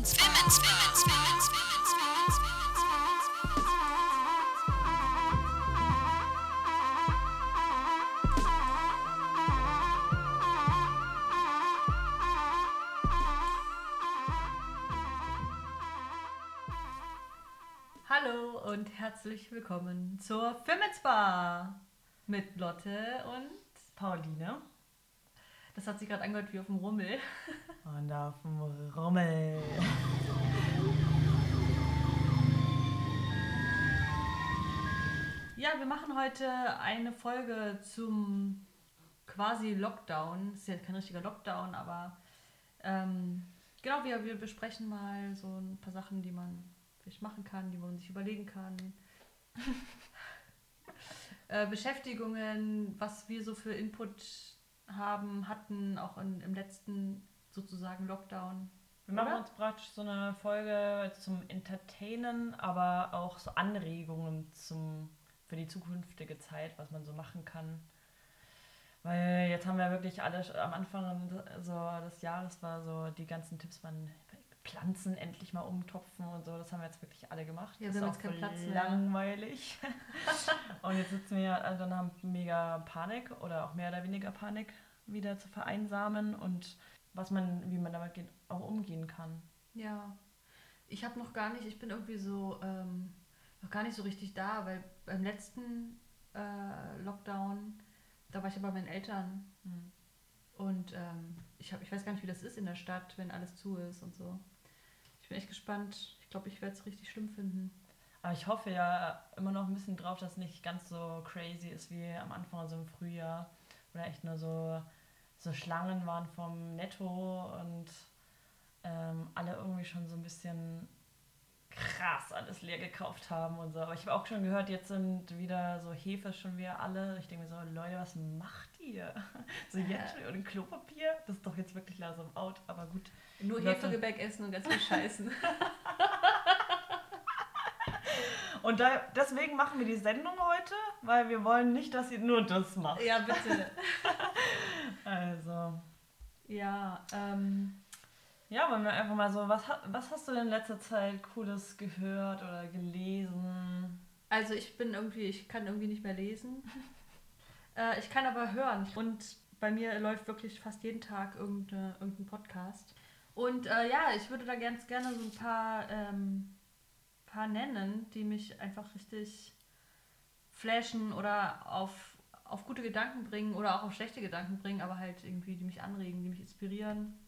Women's Women's Women's Women's Hallo und herzlich willkommen zur Femens Bar mit Lotte und Pauline. Das hat sich gerade angehört wie auf dem Rummel. Und auf dem Rummel. Ja, wir machen heute eine Folge zum quasi Lockdown. Es ist ja kein richtiger Lockdown, aber ähm, genau, wir, wir besprechen mal so ein paar Sachen, die man vielleicht machen kann, die man sich überlegen kann. äh, Beschäftigungen, was wir so für Input haben, hatten, auch in, im letzten sozusagen Lockdown. Wir machen uns praktisch so eine Folge zum Entertainen, aber auch so Anregungen zum, für die zukünftige Zeit, was man so machen kann. Weil jetzt haben wir wirklich alle am Anfang so des Jahres war so die ganzen Tipps, man Pflanzen endlich mal umtopfen und so, das haben wir jetzt wirklich alle gemacht. Ja, das wir ist haben jetzt keinen Platz langweilig. und jetzt sitzen wir äh, dann haben mega Panik oder auch mehr oder weniger Panik wieder zu vereinsamen und was man, wie man damit geht, auch umgehen kann. Ja, ich habe noch gar nicht, ich bin irgendwie so ähm, noch gar nicht so richtig da, weil beim letzten äh, Lockdown, da war ich ja bei meinen Eltern Hm. und ähm, ich, hab, ich weiß gar nicht, wie das ist in der Stadt, wenn alles zu ist und so. Ich bin echt gespannt. Ich glaube, ich werde es richtig schlimm finden. Aber ich hoffe ja immer noch ein bisschen drauf, dass es nicht ganz so crazy ist wie am Anfang, also im Frühjahr. Oder echt nur so, so Schlangen waren vom Netto und ähm, alle irgendwie schon so ein bisschen krass alles leer gekauft haben und so. Aber ich habe auch schon gehört, jetzt sind wieder so Hefe schon wieder alle. Ich denke mir so, Leute, was macht ihr? So jetzt schon und Klopapier? Das ist doch jetzt wirklich langsam out, aber gut. Nur. Hefegebäck essen und ganz viel scheißen. Und da, deswegen machen wir die Sendung heute, weil wir wollen nicht, dass ihr nur das macht. ja, bitte. Also, Ja, ähm, ja, wollen wir einfach mal so, was, was hast du denn in letzter Zeit Cooles gehört oder gelesen? Also ich bin irgendwie, ich kann irgendwie nicht mehr lesen. Äh, ich kann aber hören. Und bei mir läuft wirklich fast jeden Tag irgendein Podcast. Und äh, ja, ich würde da ganz gerne so ein paar, ähm, paar nennen, die mich einfach richtig flashen oder auf, auf gute Gedanken bringen oder auch auf schlechte Gedanken bringen, aber halt irgendwie, die mich anregen, die mich inspirieren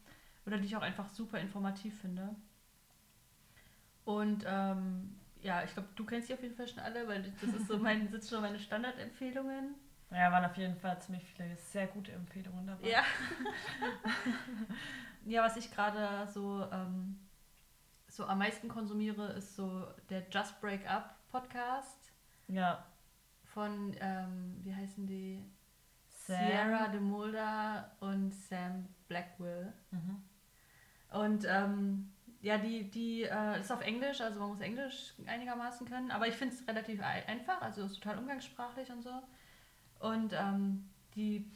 oder die ich auch einfach super informativ finde. Und ähm, ja, ich glaube, du kennst die auf jeden Fall schon alle, weil das ist so mein, sind schon meine Standardempfehlungen. Ja, waren auf jeden Fall ziemlich viele sehr gute Empfehlungen dabei. Ja. ja, was ich gerade so, ähm, so am meisten konsumiere, ist so der Just Break Up Podcast Ja, von, ähm, wie heißen die? Sam. Sierra de Mulder und Sam Blackwell. Mhm. Und ähm, ja, die, die äh, ist auf Englisch, also man muss Englisch einigermaßen können, aber ich finde es relativ ei- einfach, also ist total umgangssprachlich und so. Und ähm, die,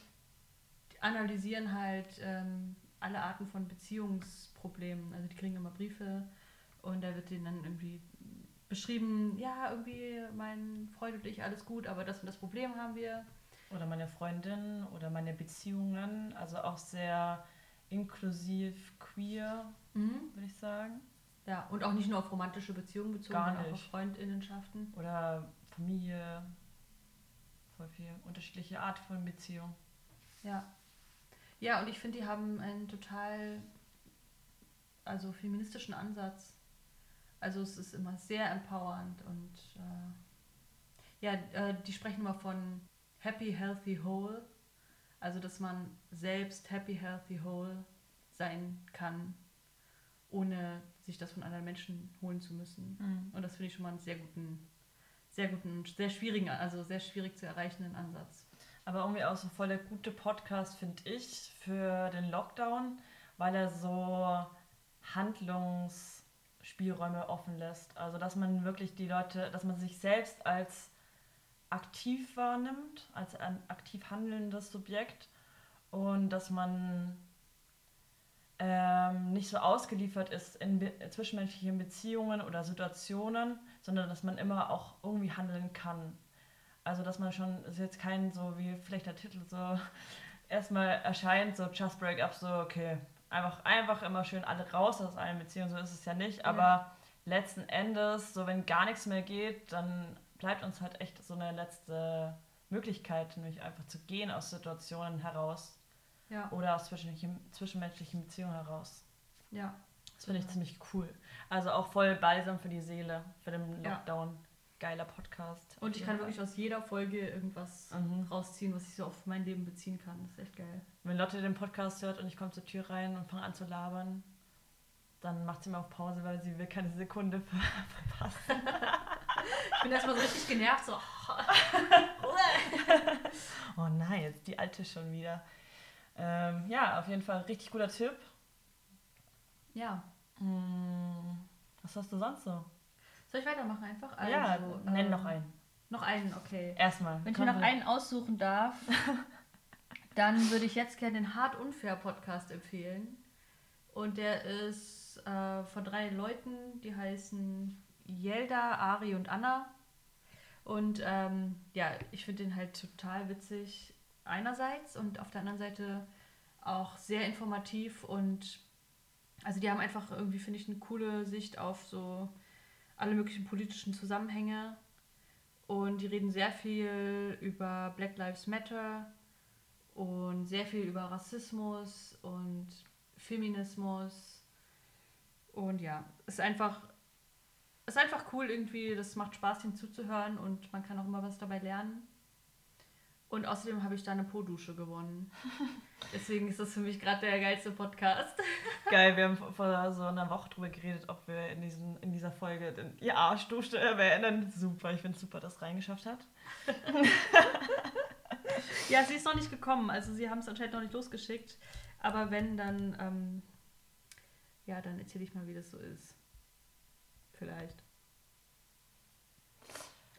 analysieren halt ähm, alle Arten von Beziehungsproblemen. Also die kriegen immer Briefe und da wird denen dann irgendwie beschrieben, ja, irgendwie mein Freund und ich, alles gut, aber das und das Problem haben wir. Oder meine Freundin oder meine Beziehungen. Also auch sehr inklusiv queer, Mhm. würde ich sagen. Ja, und auch nicht nur auf romantische Beziehungen bezogen, Gar sondern auch auf. Freundinnenschaften. Oder Familie. Voll viel unterschiedliche Art von Beziehung. Ja. Ja, und ich finde, die haben einen total, also feministischen Ansatz. Also es ist immer sehr empowernd und äh, ja, äh, die sprechen immer von happy, healthy, whole. Also dass man selbst happy, healthy, whole sein kann, ohne sich das von anderen Menschen holen zu müssen. Und das finde ich schon mal einen sehr guten, sehr guten, sehr schwierigen, also sehr schwierig zu erreichenden Ansatz. Aber irgendwie auch so voll der gute Podcast, finde ich, für den Lockdown, weil er so Handlungsspielräume offen lässt. Also, dass man wirklich die Leute, dass man sich selbst als aktiv wahrnimmt, als ein aktiv handelndes Subjekt und dass man ähm, nicht so ausgeliefert ist in be zwischenmenschlichen Beziehungen oder Situationen, sondern dass man immer auch irgendwie handeln kann. Also dass man schon, ist jetzt kein so wie vielleicht der Titel so erstmal erscheint, so Just Break Up, so okay, einfach, einfach immer schön alle raus aus allen Beziehungen, so ist es ja nicht, aber Ja. letzten Endes, so wenn gar nichts mehr geht, dann bleibt uns halt echt so eine letzte Möglichkeit, nämlich einfach zu gehen aus Situationen heraus Ja, oder aus zwischenmenschlichen, zwischenmenschlichen Beziehungen heraus. ja. Das finde ich ziemlich cool. Also auch voll balsam für die Seele, für den Ja. Lockdown. Geiler Podcast. Und ich kann wirklich aus jeder Folge irgendwas Mhm. rausziehen, was ich so auf mein Leben beziehen kann. Das ist echt geil. Wenn Lotte den Podcast hört und ich komme zur Tür rein und fange an zu labern, dann macht sie mal auf Pause, weil sie will keine Sekunde ver verpassen. Ich bin erstmal so richtig genervt, so. Oh nein, jetzt die alte schon wieder. Ähm, ja, auf jeden Fall richtig guter Tipp. ja. Hm, was hast du sonst so? Soll ich weitermachen einfach? ja, Also, nenn ähm, noch einen. Noch einen, okay. Erstmal. Wenn ich mir noch einen aussuchen darf, dann würde ich jetzt gerne den Hart Unfair Podcast empfehlen. Und der ist äh, von drei Leuten, die heißen Yelda, Ari und Anna. Und ähm, ja, ich finde den halt total witzig einerseits und auf der anderen Seite auch sehr informativ und also die haben einfach irgendwie, finde ich, eine coole Sicht auf so alle möglichen politischen Zusammenhänge und die reden sehr viel über Black Lives Matter und sehr viel über Rassismus und Feminismus. Und ja, ist einfach, ist einfach cool irgendwie. Das macht Spaß, ihm zuzuhören und man kann auch immer was dabei lernen. Und außerdem habe ich da eine Po-Dusche gewonnen. Deswegen ist das für mich gerade der geilste Podcast. Geil, wir haben vor- so einer Woche drüber geredet, ob wir in, diesen, in dieser Folge den, ihr Arschdusche erwähnen. Super, ich finde super, dass es reingeschafft hat. Ja, sie ist noch nicht gekommen. Also sie haben es anscheinend noch nicht losgeschickt. Aber wenn, dann, ähm, ja, dann erzähle ich mal, wie das so ist. Vielleicht.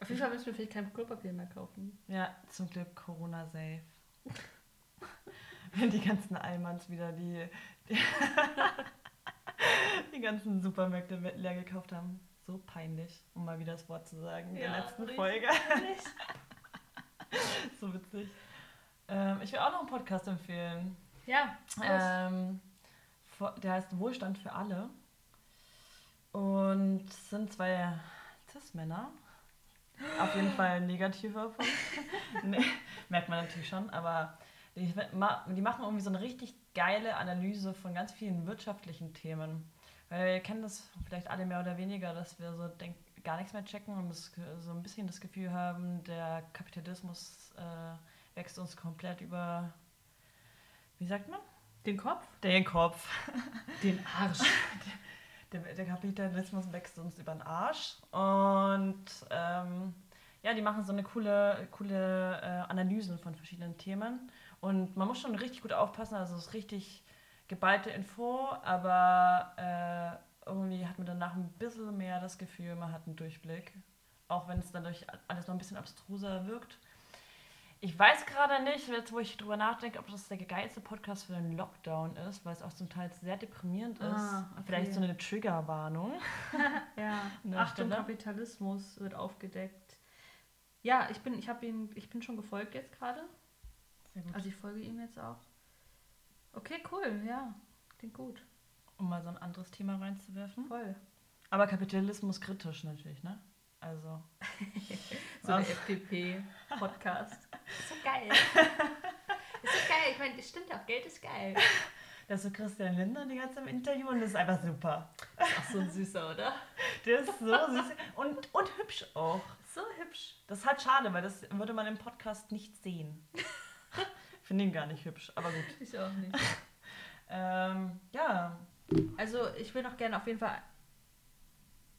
Auf jeden Fall müssen wir vielleicht kein Klopapier mehr kaufen. Ja, zum Glück Corona-safe. Wenn die ganzen Allmanns wieder die, die, die ganzen Supermärkte leer gekauft haben. So peinlich, um mal wieder das Wort zu sagen in der Ja, letzten richtig Folge. so witzig. Ähm, ich will auch noch einen Podcast empfehlen. Ja. Ähm, der heißt Wohlstand für alle. Und es sind zwei Cis-Männer. Auf jeden Fall ein negativer Punkt. nee, merkt man natürlich schon, aber die, die machen irgendwie so eine richtig geile Analyse von ganz vielen wirtschaftlichen Themen. Weil wir kennen das vielleicht alle mehr oder weniger, dass wir so denk, gar nichts mehr checken und das, so ein bisschen das Gefühl haben, der Kapitalismus äh, wächst uns komplett über, wie sagt man? den Kopf? Den Kopf. Den Arsch. Der, der Kapitalismus wächst uns über den Arsch. Und ähm, ja, die machen so eine coole, coole äh, Analysen von verschiedenen Themen. Und man muss schon richtig gut aufpassen, also es ist richtig geballte Info, aber äh, irgendwie hat man danach ein bisschen mehr das Gefühl, man hat einen Durchblick. Auch wenn es dadurch alles noch ein bisschen abstruser wirkt. Ich weiß gerade nicht, jetzt wo ich drüber nachdenke, ob das der geilste Podcast für den Lockdown ist, weil es auch zum Teil sehr deprimierend ist. Ah, okay. Vielleicht so eine Triggerwarnung. Ja, Achtung, Stelle. Kapitalismus wird aufgedeckt. Ja, ich bin, ich habe ihn, ich bin schon gefolgt jetzt gerade. Also ich folge ihm jetzt auch. Okay, cool, ja. Klingt gut. um mal so ein anderes Thema reinzuwerfen. Voll. Aber Kapitalismus kritisch natürlich, ne? Also. So ein? FDP-Podcast. Ist so geil. ist so geil. Ich meine, das stimmt auch. Geld ist geil. Da ist so Christian Lindner die ganze Zeit im Interview und das ist einfach super. Ist auch so ein süßer, oder? Der ist so süß und, und hübsch auch. So hübsch. Das ist halt schade, weil das würde man im Podcast nicht sehen. Finde ihn gar nicht hübsch, aber gut. Ich auch nicht. Ähm, ja, Also, ich will noch gerne auf jeden Fall.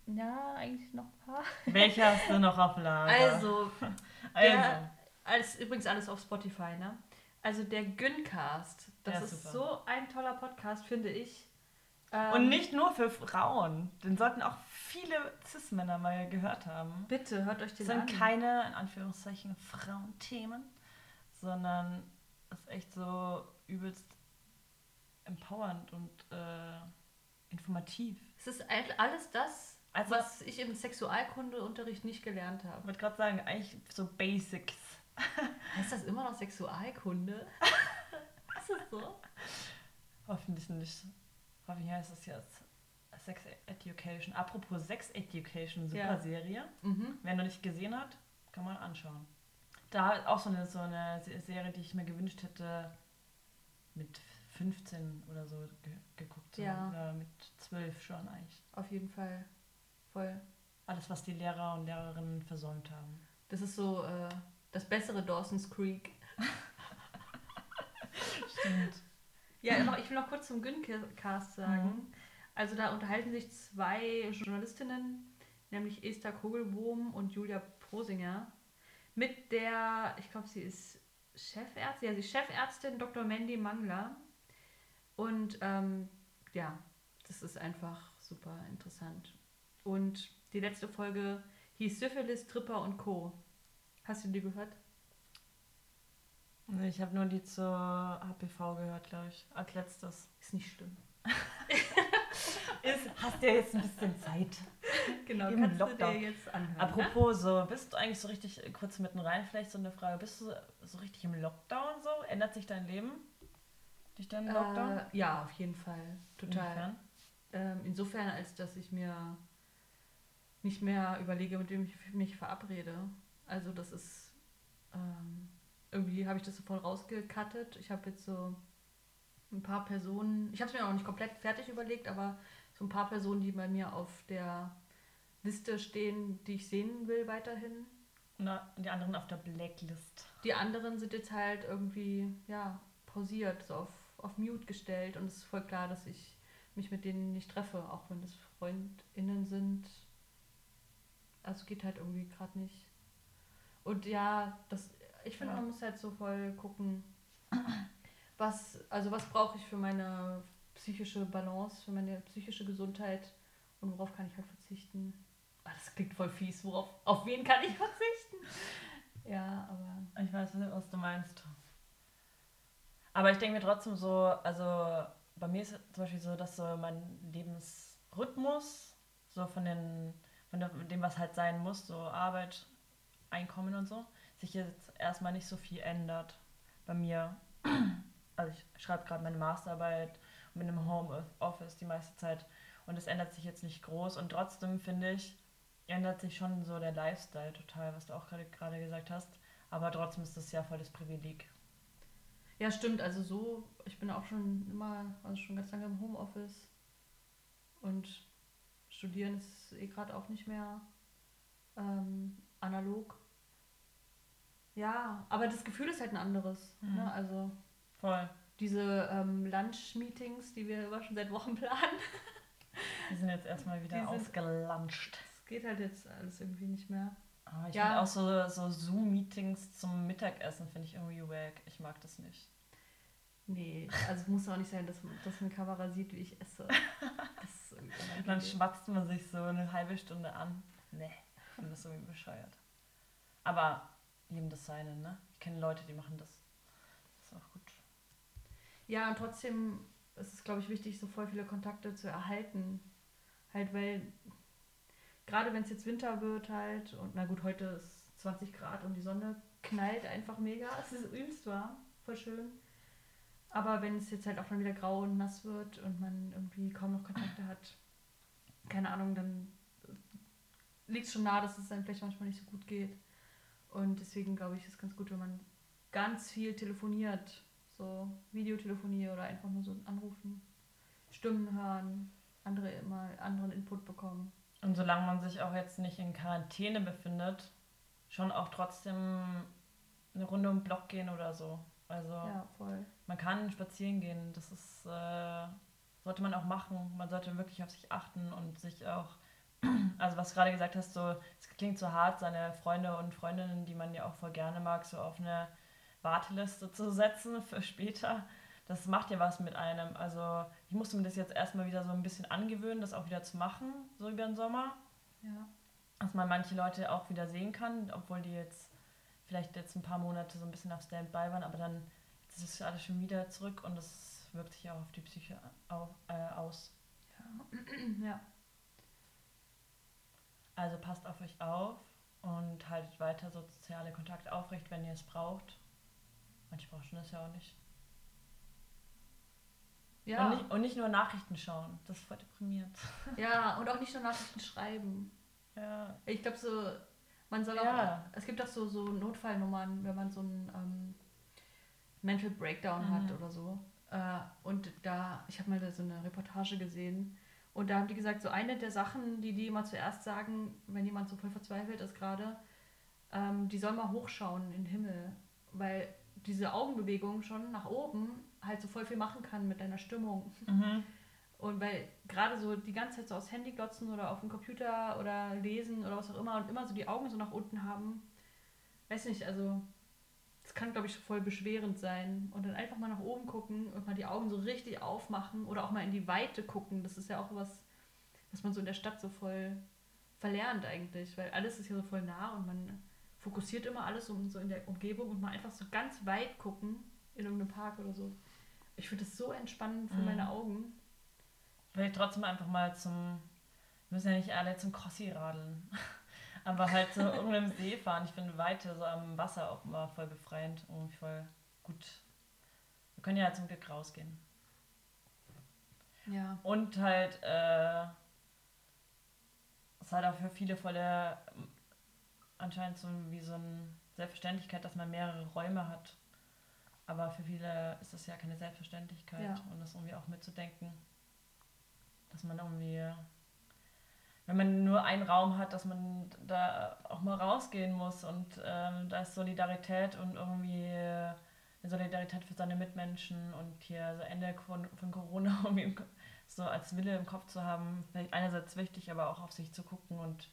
Ja, eigentlich noch ein paar. welche hast du noch auf Lager? Also, also. Alles, übrigens alles auf Spotify, ne? Also der Güncast, das Ja, ist so ein toller Podcast, finde ich. Ähm, Und nicht nur für Frauen. Den sollten auch viele Cis-Männer mal gehört haben. Bitte, hört euch den Das an. sind keine, in Anführungszeichen, Frauenthemen, sondern es ist echt so übelst empowernd und äh, informativ. Es ist all- alles das, Also- was ich im Sexualkundeunterricht nicht gelernt Ich habe. wollte gerade sagen, eigentlich so Basics. Heißt das immer noch Sexualkunde? ist das so? Hoffentlich nicht. Hoffentlich heißt es jetzt Sex Education. Apropos Sex Education, super Ja. Serie. Mhm. Wer noch nicht gesehen hat, kann man anschauen. Da auch so eine, so eine Se- Serie, die ich mir gewünscht hätte, mit 15 oder so ge geguckt zu Ja. haben. Oder mit 12 schon eigentlich. Auf jeden Fall. Voll. Alles, was die Lehrer und Lehrerinnen versäumt haben. Das ist so äh, das bessere Dawson's Creek. Stimmt. Ja, noch, ich will noch kurz zum Güncast sagen. Mhm. Also da unterhalten sich zwei Journalistinnen, nämlich Esther Kogelbohm und Julia Posinger, mit der, ich glaube, sie ist Chefärztin, ja, sie ist Chefärztin Dr. Mandy Mangler. Und ähm, ja, das ist einfach super interessant. Und die letzte Folge hieß Syphilis, Tripper und Co. Hast du die gehört? Ich habe nur die zur HPV gehört, glaube ich, als letztes. Ist nicht schlimm. Ist, hast du ja jetzt ein bisschen Zeit. Genau, Im kannst Lockdown. du dir jetzt anhören. ne? Apropos, so, bist du eigentlich so richtig, äh, kurz mitten rein vielleicht so eine Frage, bist du so richtig im Lockdown so? Ändert sich dein Leben durch deinen Lockdown? Äh, ja, auf jeden Fall. Total. Inwiefern? Ähm, insofern, als dass ich mir nicht mehr überlege, mit wem ich mich verabrede. Also das ist ähm, irgendwie habe ich das so voll rausgekattet. Ich habe jetzt so ein paar Personen, ich habe es mir auch nicht komplett fertig überlegt, aber so ein paar Personen, die bei mir auf der Liste stehen, die ich sehen will weiterhin. Na, die anderen auf der Blacklist. Die anderen sind jetzt halt irgendwie, ja, pausiert, so auf, auf Mute gestellt und es ist voll klar, dass ich mich mit denen nicht treffe, auch wenn das FreundInnen sind. Also geht halt irgendwie gerade nicht. Und ja, das, ich finde, Ja. man muss halt so voll gucken, was, also was brauche ich für meine psychische Balance, für meine psychische Gesundheit und worauf kann ich halt verzichten. Ah, das klingt voll fies, worauf, auf wen kann ich verzichten? Ja, aber Ich weiß, was du meinst. Aber ich denke mir trotzdem so, also bei mir ist es zum Beispiel so, dass so mein Lebensrhythmus, so von, den, von dem, was halt sein muss, so Arbeit, Einkommen und so, sich jetzt erstmal nicht so viel ändert bei mir. Also ich schreibe gerade meine Masterarbeit bin im Homeoffice die meiste Zeit und es ändert sich jetzt nicht groß und trotzdem finde ich, ändert sich schon so der Lifestyle total, was du auch gerade gerade gesagt hast. Aber trotzdem ist das ja voll das Privileg. Ja, stimmt. Also so, ich bin auch schon immer, also schon ganz lange im Homeoffice. Und studieren ist eh gerade auch nicht mehr ähm, analog. Ja, aber das Gefühl ist halt ein anderes. Mhm. Ne? Also Voll. diese ähm, Lunch-Meetings, die wir immer schon seit Wochen planen, Die sind jetzt erstmal wieder Die ausgelanscht. das geht halt jetzt alles irgendwie nicht mehr. Aber ich Ja. finde auch so, so Zoom-Meetings zum Mittagessen finde ich irgendwie wack. Ich mag das nicht. Nee, also es muss auch nicht sein, dass, dass eine Kamera sieht, wie ich esse. Das ist dann schmatzt man sich so eine halbe Stunde an. Nee, ich finde das irgendwie bescheuert. Aber jedem das seine, ne? Ich kenne Leute, die machen das. Das ist auch gut. Ja, und trotzdem ist es, glaube ich, wichtig, so voll viele Kontakte zu erhalten. Halt, weil gerade wenn es jetzt Winter wird halt, und na gut, heute ist 20 Grad und die Sonne knallt einfach mega. Es ist übelst warm, voll schön. Aber wenn es jetzt halt auch dann wieder grau und nass wird und man irgendwie kaum noch Kontakte hat, keine Ahnung, dann liegt es schon nahe, dass es einem vielleicht manchmal nicht so gut geht. Und deswegen glaube ich, ist es ganz gut, wenn man ganz viel telefoniert. So Videotelefonie oder einfach nur so anrufen, Stimmen hören, andere immer anderen Input bekommen. Und solange man sich auch jetzt nicht in Quarantäne befindet, schon auch trotzdem eine Runde um den Block gehen oder so. Also Ja, man kann spazieren gehen, das ist, äh, sollte man auch machen. Man sollte wirklich auf sich achten und sich auch, also was du gerade gesagt hast, so, es klingt so hart, seine Freunde und Freundinnen, die man ja auch voll gerne mag, so auf eine Warteliste zu setzen für später. Das macht ja was mit einem. Also ich musste mir das jetzt erstmal wieder so ein bisschen angewöhnen, das auch wieder zu machen, so über den Sommer Ja. dass man manche Leute auch wieder sehen kann, obwohl die jetzt vielleicht jetzt ein paar Monate so ein bisschen auf Standby waren, aber dann ist es alles schon wieder zurück und das wirkt sich auch auf die Psyche äh, aus. Ja. ja. Also passt auf euch auf und haltet weiter soziale Kontakte aufrecht, wenn ihr es braucht. Manche brauchen das ja auch nicht. Ja. Und, nicht, und nicht nur Nachrichten schauen. Das ist voll deprimierend. ja, und auch nicht nur Nachrichten schreiben. Ja. Ich glaube so, man soll auch, Ja. es gibt auch so, so Notfallnummern, wenn man so einen ähm, Mental Breakdown hat Mhm. oder so. Äh, und da, ich habe mal so eine Reportage gesehen und da haben die gesagt, so eine der Sachen, die die immer zuerst sagen, wenn jemand so voll verzweifelt ist gerade, ähm, die soll mal hochschauen in den Himmel, weil diese Augenbewegung schon nach oben halt so voll viel machen kann mit deiner Stimmung. Mhm. Und weil gerade so die ganze Zeit so aufs Handy glotzen oder auf dem Computer oder lesen oder was auch immer und immer so die Augen so nach unten haben, weiß nicht, also das kann, glaube ich, voll beschwerend sein. Und dann einfach mal nach oben gucken und mal die Augen so richtig aufmachen oder auch mal in die Weite gucken. Das ist ja auch was, was man so in der Stadt so voll verlernt eigentlich, weil alles ist ja so voll nah und man fokussiert immer alles um, so in der Umgebung und mal einfach so ganz weit gucken in irgendeinem Park oder so. Ich finde das so entspannend für Mhm. meine Augen. Vielleicht trotzdem einfach mal zum. Wir müssen ja nicht alle zum Crossi radeln. Aber halt zu irgendeinem See fahren. Ich finde Weite so am Wasser auch immer voll befreiend und voll gut. Wir können ja zum Glück rausgehen. Ja. Und halt, äh, es ist halt auch für viele voll der, anscheinend so wie so eine Selbstverständlichkeit, dass man mehrere Räume hat. Aber für viele ist das ja keine Selbstverständlichkeit Ja. und das irgendwie auch mitzudenken, dass man irgendwie, wenn man nur einen Raum hat, dass man da auch mal rausgehen muss und ähm, da ist Solidarität und irgendwie eine Solidarität für seine Mitmenschen und hier so Ende von, von Corona im Ko- so als Wille im Kopf zu haben, vielleicht einerseits wichtig, aber auch auf sich zu gucken und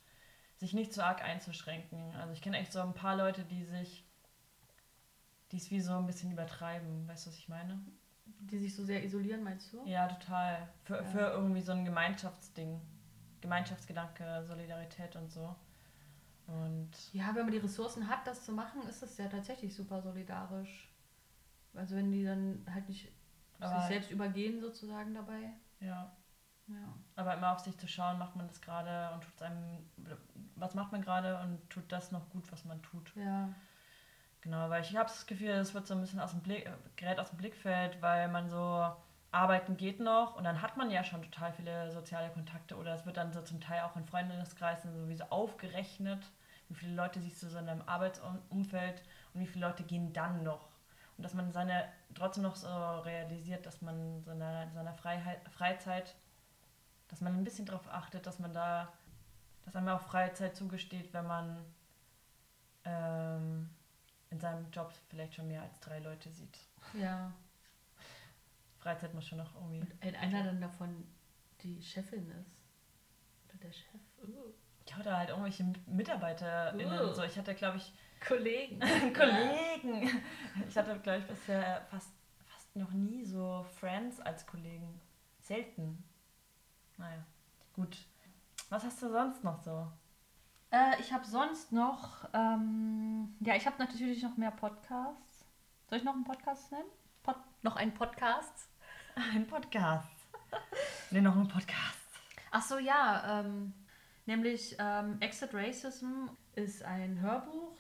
sich nicht zu arg einzuschränken. Also ich kenne echt so ein paar Leute, die sich, die es wie so ein bisschen übertreiben, weißt du, was ich meine? Die sich so sehr isolieren, meinst du? Ja, total. Für, Ja. für irgendwie so ein Gemeinschaftsding. Gemeinschaftsgedanke, Solidarität und so. Und Ja, wenn man die Ressourcen hat, das zu machen, ist das ja tatsächlich super solidarisch. Also wenn die dann halt nicht sich selbst übergehen sozusagen dabei. ja, Ja. aber immer auf sich zu schauen, macht man das gerade und tut einem, was macht man gerade und tut das noch gut, was man tut. Ja. Genau, weil ich habe das Gefühl, es wird so ein bisschen aus dem Blick, gerät aus dem Blickfeld, weil man so arbeiten geht noch und dann hat man ja schon total viele soziale Kontakte oder es wird dann so zum Teil auch in Freundeskreisen sowieso aufgerechnet, wie viele Leute siehst du so in deinem Arbeitsumfeld und wie viele Leute gehen dann noch. Und dass man seine trotzdem noch so realisiert, dass man seiner, seiner Freizeit, dass man ein bisschen darauf achtet, dass man da, dass einem auch Freizeit zugesteht, wenn man ähm, in seinem Job vielleicht schon mehr als drei Leute sieht. Ja. Freizeit muss schon noch irgendwie. Und ein, einer dann davon die Chefin ist. Oder der Chef. Uh. Ja, oder halt irgendwelche MitarbeiterInnen. Uh. So, ich hatte, glaube ich, Kollegen. Kollegen. Ich hatte, glaube ich, bisher fast, fast noch nie so Friends als Kollegen. Selten. Naja, gut. Was hast du sonst noch so? Äh, ich habe sonst noch, ähm, ja, ich habe natürlich noch mehr Podcasts. Soll ich noch einen Podcast nennen? Pod noch einen Podcast? Ein Podcast. nee, noch ein Podcast. Ach so, ja, ähm, nämlich ähm, Exit Racism ist ein Hörbuch.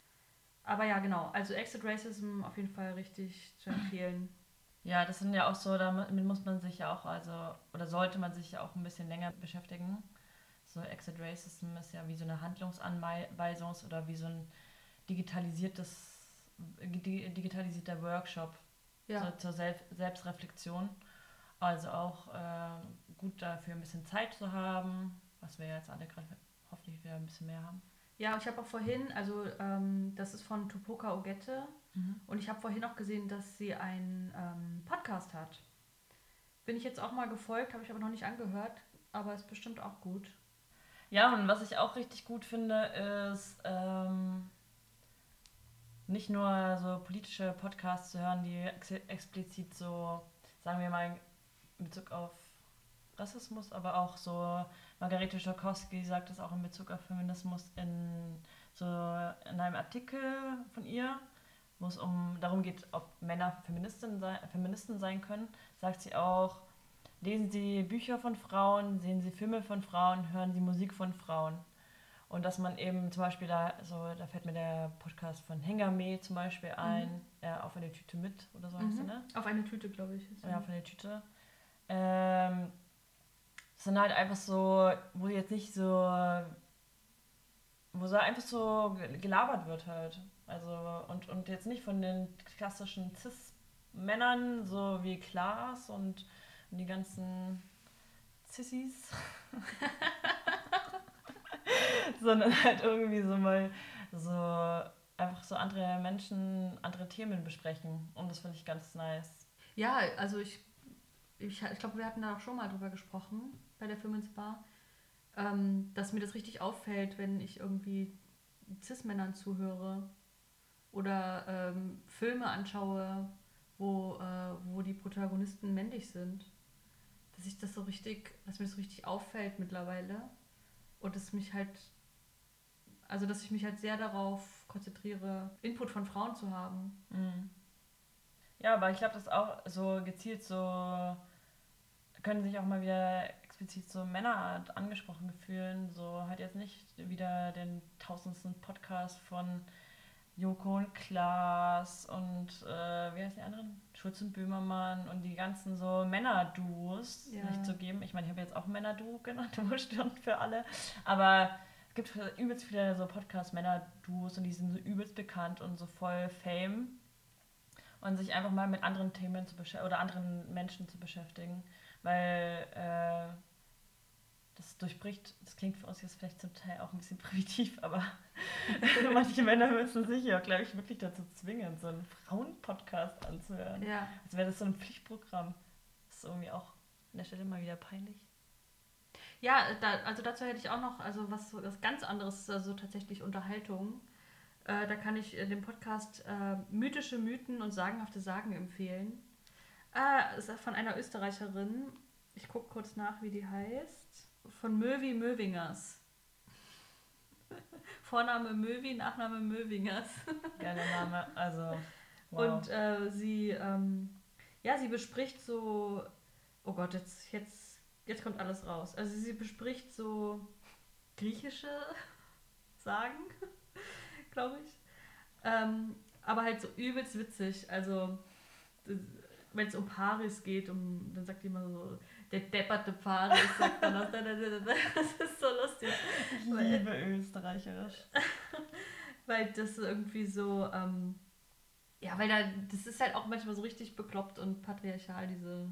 Aber ja, genau, also Exit Racism auf jeden Fall richtig zu empfehlen. Ja, das sind ja auch so, damit muss man sich ja auch, also, oder sollte man sich ja auch ein bisschen länger beschäftigen. So Exit Racism ist ja wie so eine Handlungsanweisung oder wie so ein digitalisiertes, di- digitalisierter Workshop Ja, so, zur Selb Selbstreflexion. Also auch äh, gut dafür ein bisschen Zeit zu haben, was wir jetzt alle gerade hoffentlich wieder ein bisschen mehr haben. ja und ich habe auch vorhin, also ähm, das ist von Tupoka Ogette und ich habe vorhin auch gesehen, dass sie einen ähm, Podcast hat. Bin ich jetzt auch mal gefolgt, habe ich aber noch nicht angehört, aber ist bestimmt auch gut. Ja, und was ich auch richtig gut finde, ist ähm, nicht nur so politische Podcasts zu hören, die ex explizit so, sagen wir mal, in Bezug auf Rassismus, aber auch so Margarete Stokowski sagt das auch in Bezug auf Feminismus in so in einem Artikel von ihr, wo es um darum geht, ob Männer Feministin sein, Feministen sein können, sagt sie auch, lesen Sie Bücher von Frauen, sehen Sie Filme von Frauen, hören Sie Musik von Frauen. Und dass man eben zum Beispiel da, so, da fällt mir der Podcast von Hengame zum Beispiel ein, Mhm. äh, auf eine Tüte mit oder so heißt er, ne? Auf eine Tüte, glaube ich. Ja, auf eine Tüte. Ähm, das halt einfach so, wo jetzt nicht so, wo so einfach so ge- gelabert wird halt. Also, und, und jetzt nicht von den klassischen Cis-Männern, so wie Klaas und, und die ganzen Sissys. Sondern halt irgendwie so mal so einfach so andere Menschen, andere Themen besprechen. Und das finde ich ganz nice. Ja, also ich, ich, ich glaube, wir hatten da auch schon mal drüber gesprochen bei der Film Bar, ähm, dass mir das richtig auffällt, wenn ich irgendwie Cis-Männern zuhöre oder ähm, Filme anschaue, wo, äh, wo die Protagonisten männlich sind. Dass ich das so richtig, dass mir das so richtig auffällt mittlerweile. Und es mich halt, also dass ich mich halt sehr darauf konzentriere, Input von Frauen zu haben. Mhm. Ja, aber ich glaube, das auch so gezielt so, können sich auch mal wieder explizit so Männer angesprochen fühlen. So halt jetzt nicht wieder den tausendsten Podcast von Joko und Klaas und äh, wie heißt die anderen? Schulz und Böhmermann und die ganzen so Männer-Duos Ja. nicht zu geben. Ich meine, ich habe jetzt auch Männer-Duo genannt, Stirn für alle. Aber es gibt übelst viele so Podcast-Männer-Duos und die sind so übelst bekannt und so voll Fame und sich einfach mal mit anderen Themen zu beschäftigen oder anderen Menschen zu beschäftigen, weil äh, das durchbricht, das klingt für uns jetzt vielleicht zum Teil auch ein bisschen primitiv, aber manche Männer müssen sich ja, glaube ich, wirklich dazu zwingen, so einen Frauenpodcast anzuhören. Ja. Als wäre das so ein Pflichtprogramm. Das ist irgendwie auch an der Stelle mal wieder peinlich. Ja, da, also dazu hätte ich auch noch, also was, was ganz anderes, also tatsächlich Unterhaltung. Äh, da kann ich äh, den Podcast äh, Mythische Mythen und sagenhafte Sagen empfehlen. Äh, ist von einer Österreicherin. Ich gucke kurz nach, wie die heißt. Von Möwi Möwingers. Vorname Möwi, Nachname Möwingers. Geiler Name, also. Wow. Und äh, sie, ähm, ja, sie bespricht so, oh Gott, jetzt, jetzt, jetzt kommt alles raus. Also sie bespricht so griechische Sagen, glaube ich. Ähm, aber halt so übelst witzig. Also wenn es um Paris geht, um, dann sagt die immer so, der depperte Paris, sagt dann das. Das ist so lustig. ich liebe Österreicherisch. Weil das irgendwie so, ähm, ja, weil da, das ist halt auch manchmal so richtig bekloppt und patriarchal, diese,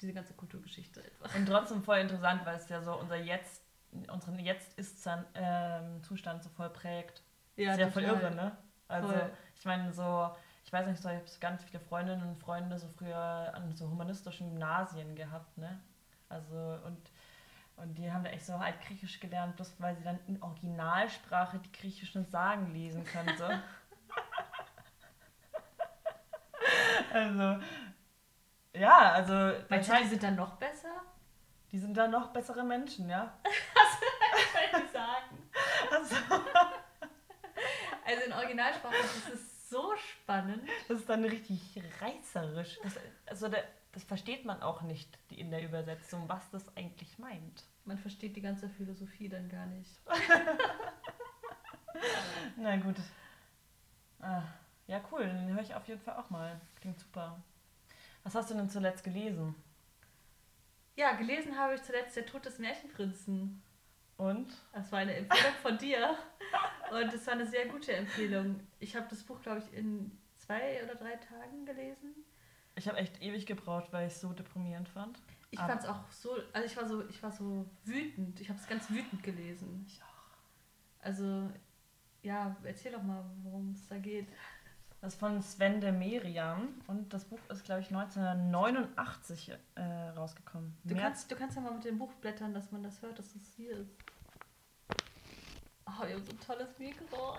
diese ganze Kulturgeschichte einfach. Und trotzdem voll interessant, weil es ja so unser Jetzt, unseren Jetzt-Ist-Zustand so voll prägt. Ja, ist ja voll irre, ne? Also, Voll. ich meine, so, ich weiß nicht, so, ich habe so ganz viele Freundinnen und Freunde so früher an so humanistischen Gymnasien gehabt, ne? Also, und, und die haben da echt so halt Griechisch gelernt, bloß weil sie dann in Originalsprache die griechischen Sagen lesen können, so. also, ja, also, Meinst du, die sind dann noch besser? die sind da noch bessere Menschen, ja? Kann ich sagen. Also, Also in Originalsprache, das ist so spannend. das ist dann richtig reißerisch. Das, also, da, das versteht man auch nicht die in der Übersetzung, was das eigentlich meint. Man versteht die ganze Philosophie dann gar nicht. Na gut. Ah, ja, cool. Den höre ich auf jeden Fall auch mal. Klingt super. Was hast du denn zuletzt gelesen? Ja, gelesen habe ich zuletzt Der Tod des Märchenprinzen. Und? Das war eine Empfehlung von dir. Und es war eine sehr gute Empfehlung. Ich habe das Buch, glaube ich, in zwei oder drei Tagen gelesen. Ich habe echt ewig gebraucht, weil ich es so deprimierend fand. Ich fand es auch so, also ich war so, ich war so wütend. Ich habe es ganz wütend gelesen. Ich auch. Also, ja, erzähl doch mal, worum es da geht. Das ist von Sven de Merian und das Buch ist, glaube ich, 1989 äh, rausgekommen. Du März kannst, du kannst ja mal mit dem Buch blättern, dass man das hört, dass das hier ist. Oh, wir haben so ein tolles Mikro.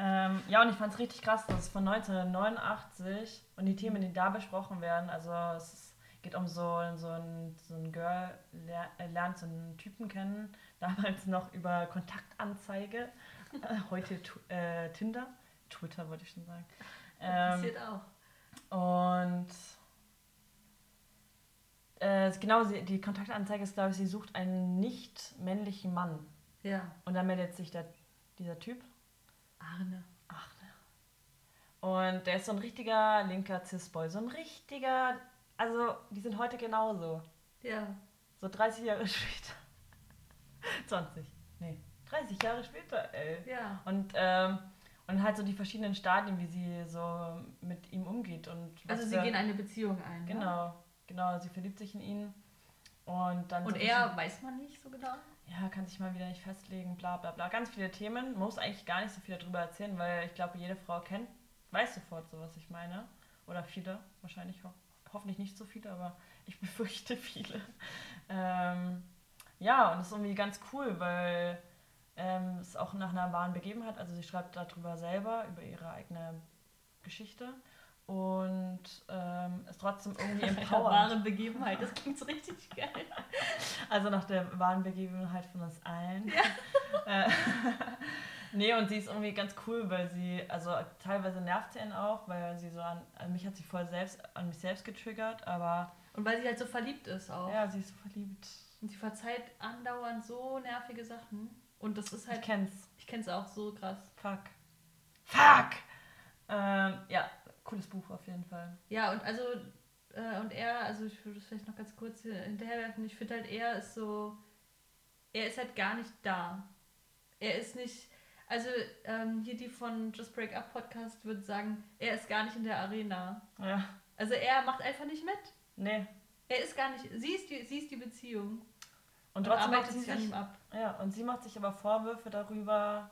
Ähm, ja, und ich fand es richtig krass, das ist von 1989 und die Themen, die da besprochen werden, also es geht um so, so ein, so ein Girl, ler, äh, lernt so einen Typen kennen, damals noch über Kontaktanzeige, äh, heute äh, Tinder, Twitter wollte ich schon sagen. Ähm, Passiert auch. und äh, genau, sie, die Kontaktanzeige ist, glaube ich, sie sucht einen nicht männlichen Mann. Ja. Und dann meldet sich der, dieser Typ. Arne. Ach, ne. Und der ist so ein richtiger linker Cis-Boy. So ein richtiger. Also, die sind heute genauso. Ja. So 30 Jahre später. 20. Nee, 30 Jahre später, ey. Ja. Und, ähm, und halt so die verschiedenen Stadien, wie sie so mit ihm umgeht. Und Also sie gehen eine Beziehung ein. ne? Genau, genau. Sie verliebt sich in ihn. Und dann. Und so er weiß man nicht so genau. ja, kann sich mal wieder nicht festlegen, bla bla bla. Ganz viele Themen. Man muss eigentlich gar nicht so viel darüber erzählen, weil ich glaube, jede Frau kennt, weiß sofort so, was ich meine. Oder viele, wahrscheinlich ho hoffentlich nicht so viele, aber ich befürchte viele. Ähm, ja, und es ist irgendwie ganz cool, weil ähm, es auch nach einer wahren Begebenheit, also sie schreibt darüber selber, über ihre eigene Geschichte und ähm, ist trotzdem irgendwie Einer empowernd. wahren Begebenheit, das klingt so richtig geil. Also nach der wahren Begebenheit von uns allen. Äh, nee, und sie ist irgendwie ganz cool, weil sie, also teilweise nervt sie ihn auch, weil sie so an, an mich hat sie voll selbst, an mich selbst getriggert, aber Und weil sie halt so verliebt ist auch. ja, sie ist so verliebt. Und sie verzeiht andauernd so nervige Sachen. Und das ist Ich halt, kenn's. ich kenn's auch so krass. Fuck. Fuck! Ähm, ja, cooles Buch auf jeden Fall. Ja, und also, äh, und er, also ich würde das vielleicht noch ganz kurz hier hinterherwerfen, ich finde halt, er ist so, er ist halt gar nicht da. Er ist nicht, also ähm, hier die von Just Break Up Podcast würde sagen, er ist gar nicht in der Arena. Ja. Also er macht einfach nicht mit. Nee. Er ist gar nicht, sie ist die, sie ist die Beziehung. Und Und trotzdem macht arbeitet sie sich an ihm ab. ja, und sie macht sich aber Vorwürfe darüber,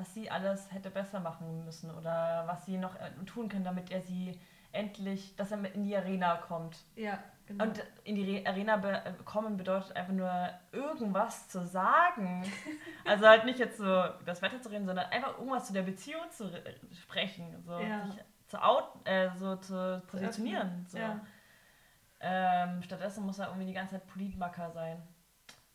was sie alles hätte besser machen müssen oder was sie noch äh, tun kann, damit er sie endlich, dass er in die Arena kommt. Ja, genau. Und in die Re Arena be äh, kommen bedeutet einfach nur irgendwas zu sagen. also halt nicht jetzt so das Wetter zu reden, sondern einfach irgendwas zu der Beziehung zu re- sprechen. So Ja. sich zu out, äh, so zu positionieren. So. Ja. Ähm, stattdessen muss er irgendwie die ganze Zeit Politmacker sein.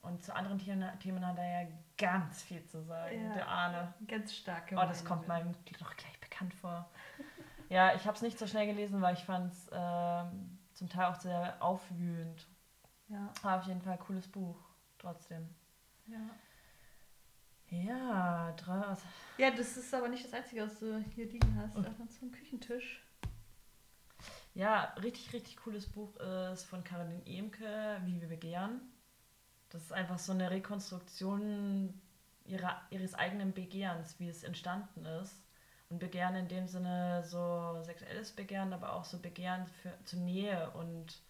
Und zu anderen Themen, Themen hat er ja ganz viel zu sagen, Ja. der Arne. Ganz stark. Oh, das kommt meinem doch gleich bekannt vor. Ja, ich habe es nicht so schnell gelesen, weil ich fand es ähm, zum Teil auch sehr aufwühlend. Ja, Aber auf jeden Fall ein cooles Buch, trotzdem. ja. Ja, drei, Ja, das ist aber nicht das Einzige, was du hier liegen hast. Oh. Auch noch zum Küchentisch. ja, richtig, richtig cooles Buch ist von Caroline Ehmke, Wie wir begehren. Das ist einfach so eine Rekonstruktion ihrer, ihres eigenen Begehrens, wie es entstanden ist. Und Begehren in dem Sinne so sexuelles Begehren, aber auch so Begehren für, zur Nähe und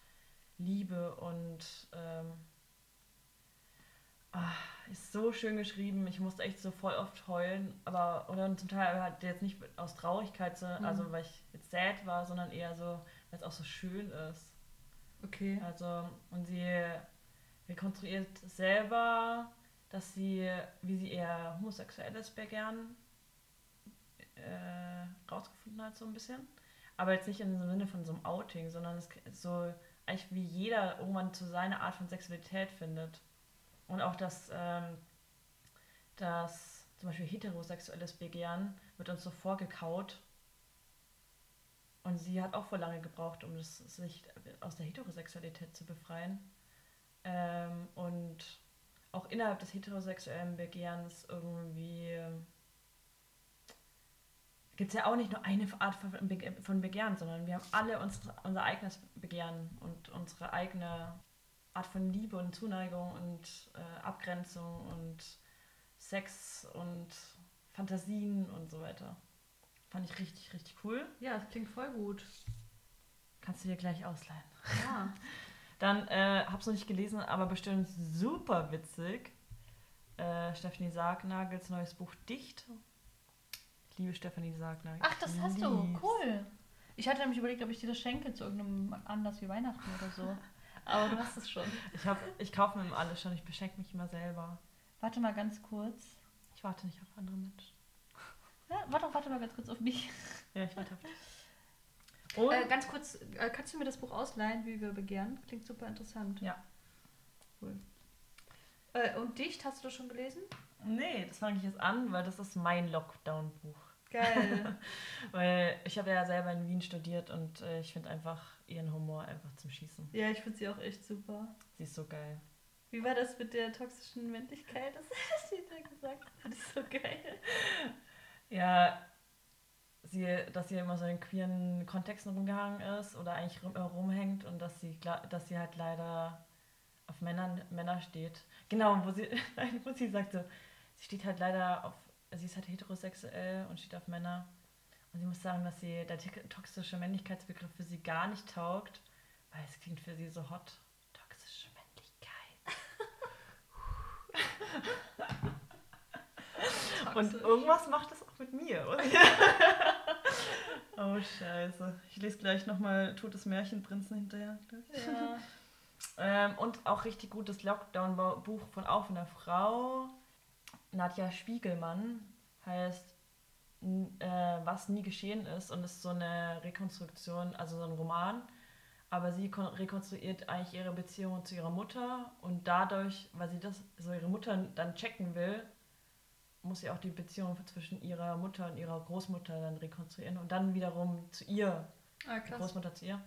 Liebe und ähm, ah, ist so schön geschrieben. Ich musste echt so voll oft heulen, aber oder zum Teil halt jetzt nicht aus Traurigkeit, so, Mhm. also weil ich jetzt sad war, sondern eher so, weil es auch so schön ist. Okay. Also, und sie rekonstruiert selber, dass sie, wie sie ihr homosexuelles Begehren äh, rausgefunden hat, so ein bisschen. Aber jetzt nicht im Sinne von so einem Outing, sondern es so eigentlich wie jeder irgendwann zu seiner Art von Sexualität findet. Und auch das, ähm, das zum Beispiel heterosexuelles Begehren wird uns so vorgekaut. Und sie hat auch voll lange gebraucht, um das, sich aus der Heterosexualität zu befreien. Ähm, und auch innerhalb des heterosexuellen Begehrens irgendwie gibt es ja auch nicht nur eine Art von Begehren, sondern wir haben alle unsere, unser eigenes Begehren und unsere eigene Art von Liebe und Zuneigung und äh, Abgrenzung und Sex und Fantasien und so weiter. Fand ich richtig, richtig cool. Ja, das klingt voll gut. Kannst du dir gleich ausleihen. Ja. Dann äh, hab's noch nicht gelesen, aber bestimmt super witzig. Äh, Stephanie Sargnagels neues Buch Dicht. Ich liebe Stephanie Sargnagel. Ach, das hast du. Cool. Ich hatte nämlich überlegt, ob ich dir das schenke zu irgendeinem Anlass wie Weihnachten oder so. Aber du hast es schon. Ich, hab, ich kaufe mir immer alles schon, ich beschenke mich immer selber. Warte mal ganz kurz. Ich warte nicht auf andere Menschen. Ja, warte, warte mal ganz kurz auf mich. Ja, ich warte auf dich. Äh, ganz kurz, äh, kannst du mir das Buch ausleihen, wie wir begehren? Klingt super interessant. Ja. Cool. Äh, und Dicht, hast du das schon gelesen? nee, das fange ich jetzt an, weil das ist mein Lockdown-Buch. Geil. Weil ich habe ja selber in Wien studiert und äh, ich finde einfach ihren Humor einfach zum Schießen. ja, ich finde sie auch echt super. Sie ist so geil. Wie war das mit der toxischen Männlichkeit? Das hast du da gesagt. Das ist so geil. Ja, sie, dass sie immer so in queeren Kontexten rumgehangen ist oder eigentlich rum, äh, rumhängt und dass sie, dass sie halt leider auf Männern, Männer steht. Genau, wo sie, wo sie sagt so, sie steht halt leider auf, sie ist halt heterosexuell und steht auf Männer. Und sie muss sagen, dass sie der toxische Männlichkeitsbegriff für sie gar nicht taugt, weil es klingt für sie so hot. Toxische Männlichkeit. Und irgendwas macht auch mit mir, oder? oh, scheiße. Ich lese gleich nochmal Totes Märchenprinzen hinterher. Ja. Ähm, und auch richtig gutes Lockdown-Buch von auch einer Frau. Nadja Spiegelmann heißt äh, Was nie geschehen ist und ist so eine Rekonstruktion, also so ein Roman. Aber sie kon- rekonstruiert eigentlich ihre Beziehung zu ihrer Mutter und dadurch, weil sie das, so ihre Mutter dann checken will, muss sie auch die Beziehung zwischen ihrer Mutter und ihrer Großmutter dann rekonstruieren und dann wiederum zu ihr, Ah. Großmutter zu ihr.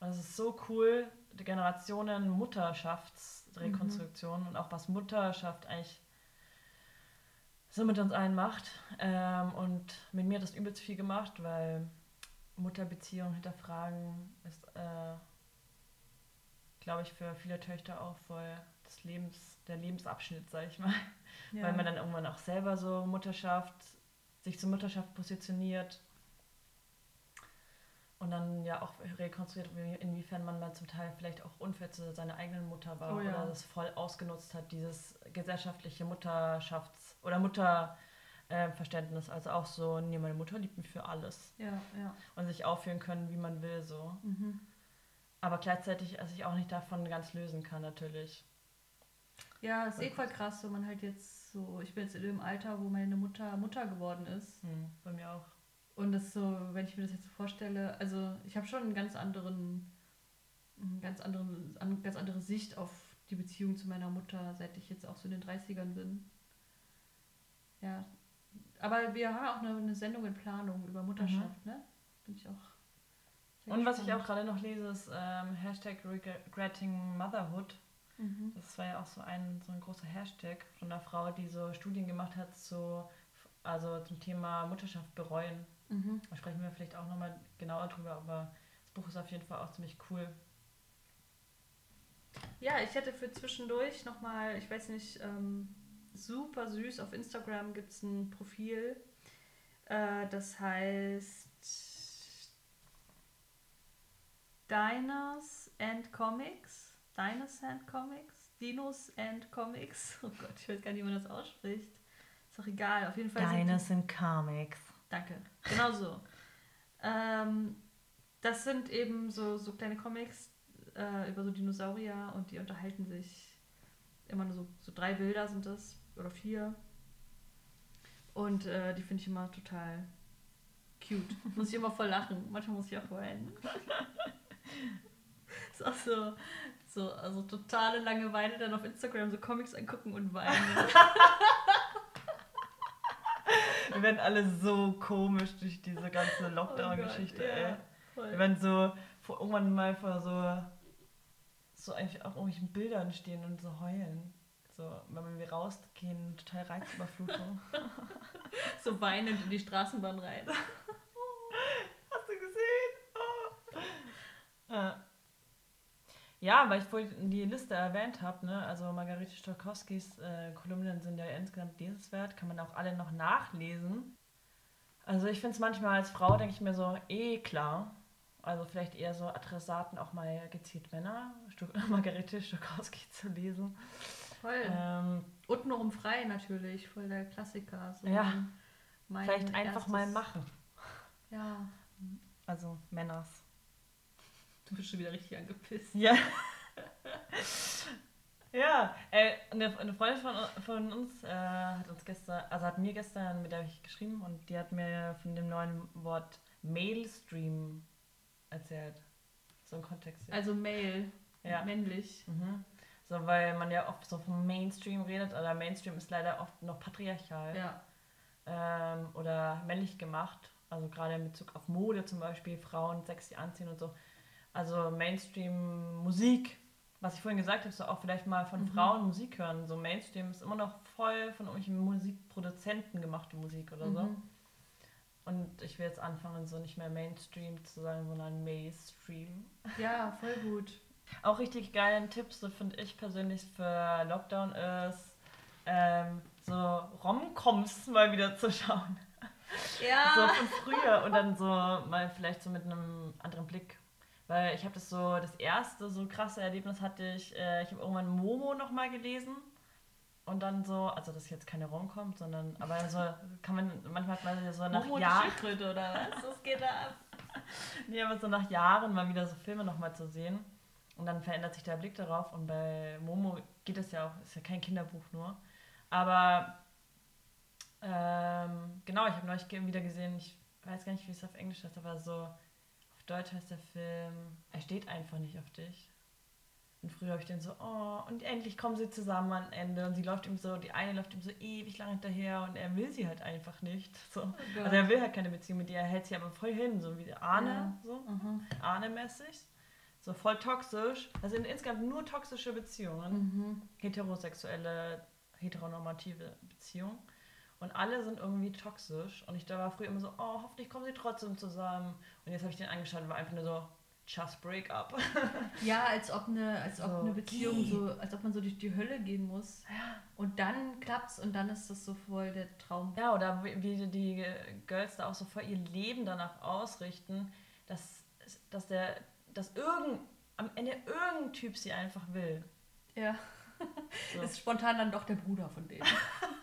Und es ist so cool, die Generationen Mutterschaftsrekonstruktion und auch was Mutterschaft eigentlich so mit uns allen macht. Ähm, und mit mir hat das übelst viel gemacht, weil Mutterbeziehung hinterfragen ist, äh, glaube ich, für viele Töchter auch voll des Lebens, der Lebensabschnitt, sag ich mal. Ja. Weil man dann irgendwann auch selber so Mutterschaft, sich zur Mutterschaft positioniert. Und dann ja auch rekonstruiert, wie- inwiefern man dann zum Teil vielleicht auch unfair zu seiner eigenen Mutter war Oh ja. oder das voll ausgenutzt hat, dieses gesellschaftliche Mutterschafts- oder Mutterverständnis. also auch so, nee, meine Mutter liebt mich für alles. ja, ja. Und sich aufführen können, wie man will, so. Mhm. Aber gleichzeitig äh, sich auch nicht davon ganz lösen kann, natürlich. Ja, ist eh voll krass, wenn man halt jetzt so, ich bin jetzt in dem Alter, wo meine Mutter Mutter geworden ist. Hm, bei mir auch. Und das so, wenn ich mir das jetzt so vorstelle, also ich habe schon einen ganz anderen, einen ganz anderen, an, ganz andere Sicht auf die Beziehung zu meiner Mutter, seit ich jetzt auch so in den 30ern bin. Ja. Aber wir haben auch eine, eine Sendung in Planung über Mutterschaft, ne? Bin ich auch. Und was ich auch gespannt. gerade noch lese, ist ähm, Hashtag Regretting Motherhood. Mhm. Das war ja auch so ein, so ein großer Hashtag von einer Frau, die so Studien gemacht hat zu, also zum Thema Mutterschaft bereuen. Mhm. Da sprechen wir vielleicht auch nochmal genauer drüber, aber das Buch ist auf jeden Fall auch ziemlich cool. Ja, ich hätte für zwischendurch nochmal, ich weiß nicht, ähm, super süß, auf Instagram gibt es ein Profil, äh, das heißt Diners and Comics. Diners and Comics? Dinos and Comics. Oh Gott, ich weiß gar nicht, wie man das ausspricht. Ist doch egal, auf jeden Fall. Deine sind Comics. Danke. Genau so. ähm, das sind eben so, so kleine Comics äh, über so Dinosaurier und die unterhalten sich immer nur so, so drei Bilder sind das oder vier. Und äh, die finde ich immer total cute. Muss ich immer voll lachen. Manchmal muss ich auch weinen. ist auch so, so also totale Langeweile dann auf Instagram so Comics angucken und weinen. Wir werden alle so komisch durch diese ganze Lockdown-Geschichte, Oh Gott, ja, ey. voll. Wir werden so vor, irgendwann mal vor so, so eigentlich auch irgendwelchen Bildern stehen und so heulen. So, wenn wir rausgehen, total Reizüberflutung. so weinend in die Straßenbahn rein. Hast du gesehen? Oh. Äh. Ja, weil ich vorhin die Liste erwähnt habe, ne? also Margarete Stokowskis äh, Kolumnen sind ja insgesamt lesenswert, kann man auch alle noch nachlesen. Also ich finde es manchmal als Frau, denke ich mir so, eh klar. Also vielleicht eher so Adressaten auch mal gezielt Männer, Stok Margarete Stokowski zu lesen. Voll. Ähm, Untenrum frei natürlich, voll der Klassiker. So Ja. vielleicht einfach mal machen. Ja, Also Männers. Du bist schon wieder richtig angepisst. Ja. ja, äh, eine, eine Freundin von, von uns äh, hat uns gestern, also hat mir gestern, mit der habe ich geschrieben und die hat mir von dem neuen Wort Mailstream erzählt. So im Kontext. jetzt. Also Male, ja. männlich. Mhm. So, weil man ja oft so vom Mainstream redet, aber Mainstream ist leider oft noch patriarchal Ja. ähm, oder männlich gemacht. Also gerade in Bezug auf Mode zum Beispiel, Frauen sexy anziehen und so. Also Mainstream-Musik, was ich vorhin gesagt habe, so auch vielleicht mal von Mhm. Frauen Musik hören. So Mainstream ist immer noch voll von irgendwelchen Musikproduzenten gemachte Musik oder so. Mhm. Und ich will jetzt anfangen, so nicht mehr Mainstream zu sagen, sondern Mainstream. Ja, voll gut. Auch richtig geilen Tipp, so finde ich persönlich für Lockdown ist, ähm, so Rom-Coms mal wieder zu schauen. Ja. So von früher und dann so mal vielleicht so mit einem anderen Blick. Weil ich habe das so, das erste so krasse Erlebnis hatte ich, äh, ich habe irgendwann Momo nochmal gelesen. Und dann so, also das ist jetzt keine Rom-Com, sondern, aber so kann man, manchmal hat man so nach Jahren, oder was? Was geht da ab? nee, aber so nach Jahren mal wieder so Filme nochmal zu sehen. Und dann verändert sich der Blick darauf. Und bei Momo geht es ja auch, ist ja kein Kinderbuch nur. Aber ähm, genau, ich habe neulich wieder gesehen, ich weiß gar nicht, wie es auf Englisch heißt, aber so auf Deutsch heißt der Film, er steht einfach nicht auf dich. Und früher habe ich den so, oh, und endlich kommen sie zusammen am Ende. Und sie läuft ihm so, die eine läuft ihm so ewig lang hinterher und er will sie halt einfach nicht. So. Also er will halt keine Beziehung mit ihr, er hält sie aber voll hin, so wie Arne, Ja. so. Mhm. Arne-mäßig. So voll toxisch. Das sind insgesamt nur toxische Beziehungen. Mhm. Heterosexuelle, heteronormative Beziehungen. Und alle sind irgendwie toxisch. Und ich da war früher immer so, oh, hoffentlich kommen sie trotzdem zusammen. Und jetzt habe ich den angeschaut und war einfach nur so, just break up. Ja, als ob eine, als ob So, eine Beziehung geh. so, als ob man so durch die Hölle gehen muss. Und dann klappt's und dann ist das so voll der Traum. Ja, oder wie wie die Girls da auch so voll ihr Leben danach ausrichten, dass, dass der, dass irgend, am Ende irgendein Typ sie einfach will. Ja. So. Ist spontan dann doch der Bruder von denen.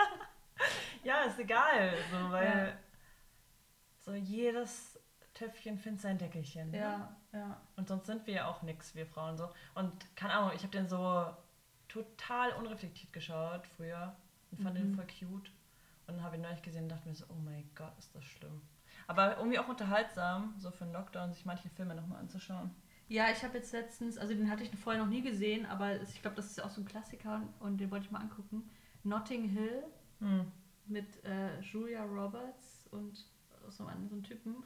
Ja, ist egal, so, weil Ja. so jedes Töpfchen findet sein Deckelchen. Ne? ja, ja. Und sonst sind wir ja auch nix, wir Frauen so. Und keine Ahnung, ich habe den so total unreflektiert geschaut früher und fand den Mhm. voll cute. Und dann habe ich neulich gesehen und dachte mir so, oh mein Gott, ist das schlimm. Aber irgendwie auch unterhaltsam, so für einen Lockdown, sich manche Filme nochmal anzuschauen. Ja, ich habe jetzt letztens, also den hatte ich vorher noch nie gesehen, aber ich glaube, das ist ja auch so ein Klassiker und den wollte ich mal angucken. Notting Hill Hm. Mit äh, Julia Roberts und so einem einen Typen.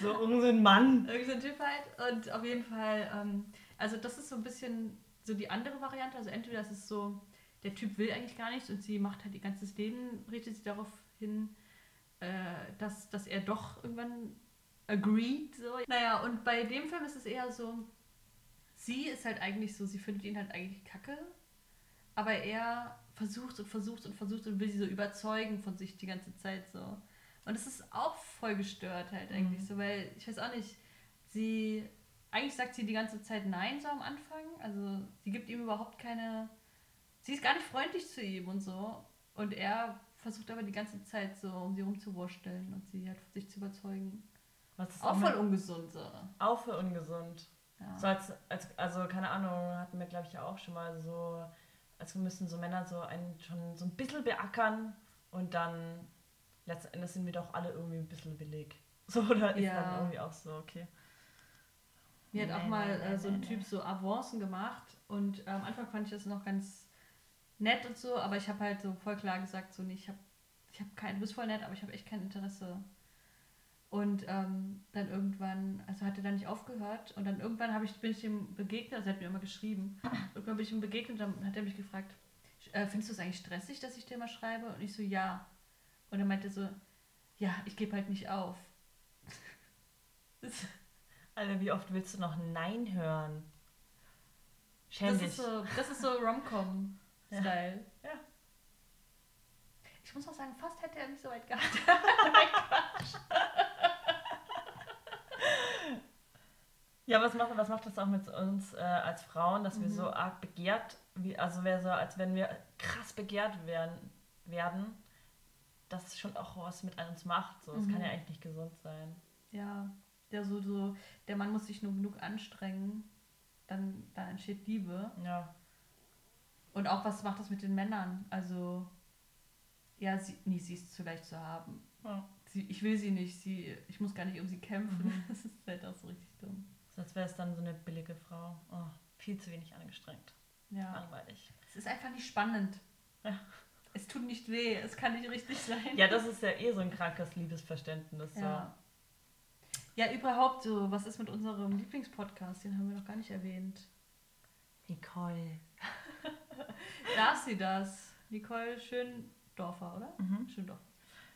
So irgendein Mann. Irgend so ein Typ halt. Und auf jeden Fall, ähm, also das ist so ein bisschen so die andere Variante. Also entweder das ist so, der Typ will eigentlich gar nichts und sie macht halt ihr ganzes Leben, richtet sie darauf hin, äh, dass, dass er doch irgendwann agreed. So. Naja, und bei dem Film ist es eher so, sie ist halt eigentlich so, sie findet ihn halt eigentlich kacke, aber er versucht und versucht und versucht und will sie so überzeugen von sich die ganze Zeit so. Und es ist auch voll gestört halt eigentlich Mhm. so, weil ich weiß auch nicht, sie, eigentlich sagt sie die ganze Zeit Nein so am Anfang, also sie gibt ihm überhaupt keine, sie ist gar nicht freundlich zu ihm und so. Und er versucht aber die ganze Zeit so, um sie rumzuwursteln und sie halt von sich zu überzeugen. Was ist Auch voll ungesund so. auch für ungesund. Ja. So als, als, also keine Ahnung, hatten wir glaube ich ja auch schon mal so, als müssen so Männer so einen schon so ein bisschen beackern und dann letzten Endes sind wir doch alle irgendwie ein bisschen billig. So, oder ist Ja. dann irgendwie auch so, okay. Mir hat auch Nee, mal nee, äh, nee, so ein nee, Typ nee. so Avancen gemacht und äh, am Anfang fand ich das noch ganz nett und so, aber ich habe halt so voll klar gesagt, so nee, ich habe ich hab kein, du bist voll nett, aber ich habe echt kein Interesse. Und ähm, dann irgendwann, also hat er dann nicht aufgehört und dann irgendwann habe ich, bin ich ihm begegnet, also er hat mir immer geschrieben, irgendwann bin ich ihm begegnet und dann hat er mich gefragt, äh, findest du es eigentlich stressig, dass ich dir mal schreibe? Und ich so, ja. Und er meinte so, ja, ich gebe halt nicht auf. Alter, wie oft willst du noch Nein hören? Schäm das, dich. ist so, das ist so Rom-Com-Style. Ja. Ich muss auch sagen, fast hätte er mich so weit gehabt. Ja, was macht, was macht das auch mit uns äh, als Frauen, dass wir Mhm. so arg begehrt, wie, also wäre so, als wenn wir krass begehrt werden, werden, das schon auch was mit uns macht. So. Das Mhm. kann ja eigentlich nicht gesund sein. Ja, der so, so, der Mann muss sich nur genug anstrengen, dann, dann entsteht Liebe. Ja. Und auch, was macht das mit den Männern? Also, ja, sie, nee, sie ist zu leicht zu haben. ja. sie, ich will sie nicht, sie, ich muss gar nicht um sie kämpfen. Mhm. Das ist halt auch so richtig dumm. So als wäre es dann so eine billige Frau. Oh, viel zu wenig angestrengt. Ja. Langweilig. Es ist einfach nicht spannend. Ja. Es tut nicht weh, es kann nicht richtig sein. Ja, das ist ja eh so ein krankes Liebesverständnis. So. Ja. Ja, überhaupt so, was ist mit unserem Lieblingspodcast? Den haben wir noch gar nicht erwähnt. Nicole. Darf sie das? Nicole Schöndorfer, oder? Mhm. Schöndorfer.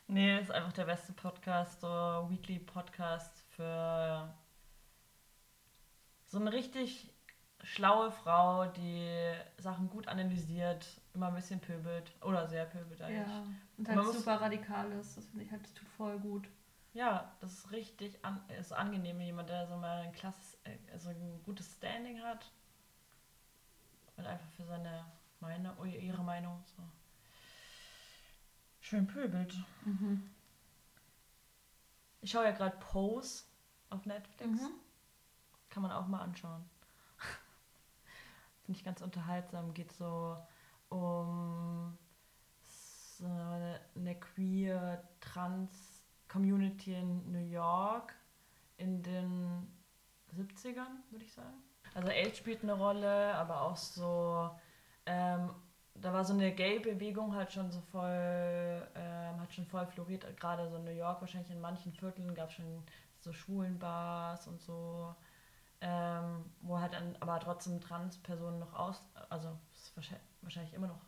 Nee, ist einfach der beste Podcast, so Weekly Podcast für so eine richtig schlaue Frau, die Sachen gut analysiert, immer ein bisschen pöbelt oder sehr pöbelt eigentlich. Ja. Und halt super radikal ist. Das finde ich halt, das tut voll gut. Ja, das ist richtig an, ist angenehm, jemand, der so mal ein klasses, äh, also ein gutes Standing hat und einfach für seine meine, oder ihre Meinung so schön pöbelt. Mhm. Ich schaue ja gerade Pose auf Netflix. Mhm. Kann man auch mal anschauen. Finde ich ganz unterhaltsam. Geht so um so eine, eine queer trans Community in New York in den 70ern, würde ich sagen. Also AIDS spielt eine Rolle, aber auch so, ähm, da war so eine Gay-Bewegung halt schon so voll, ähm, hat schon voll floriert, gerade so in New York, wahrscheinlich in manchen Vierteln gab es schon so Schwulenbars und so, ähm, wo halt dann aber trotzdem Trans-Personen noch aus, also ist wahrscheinlich, wahrscheinlich immer noch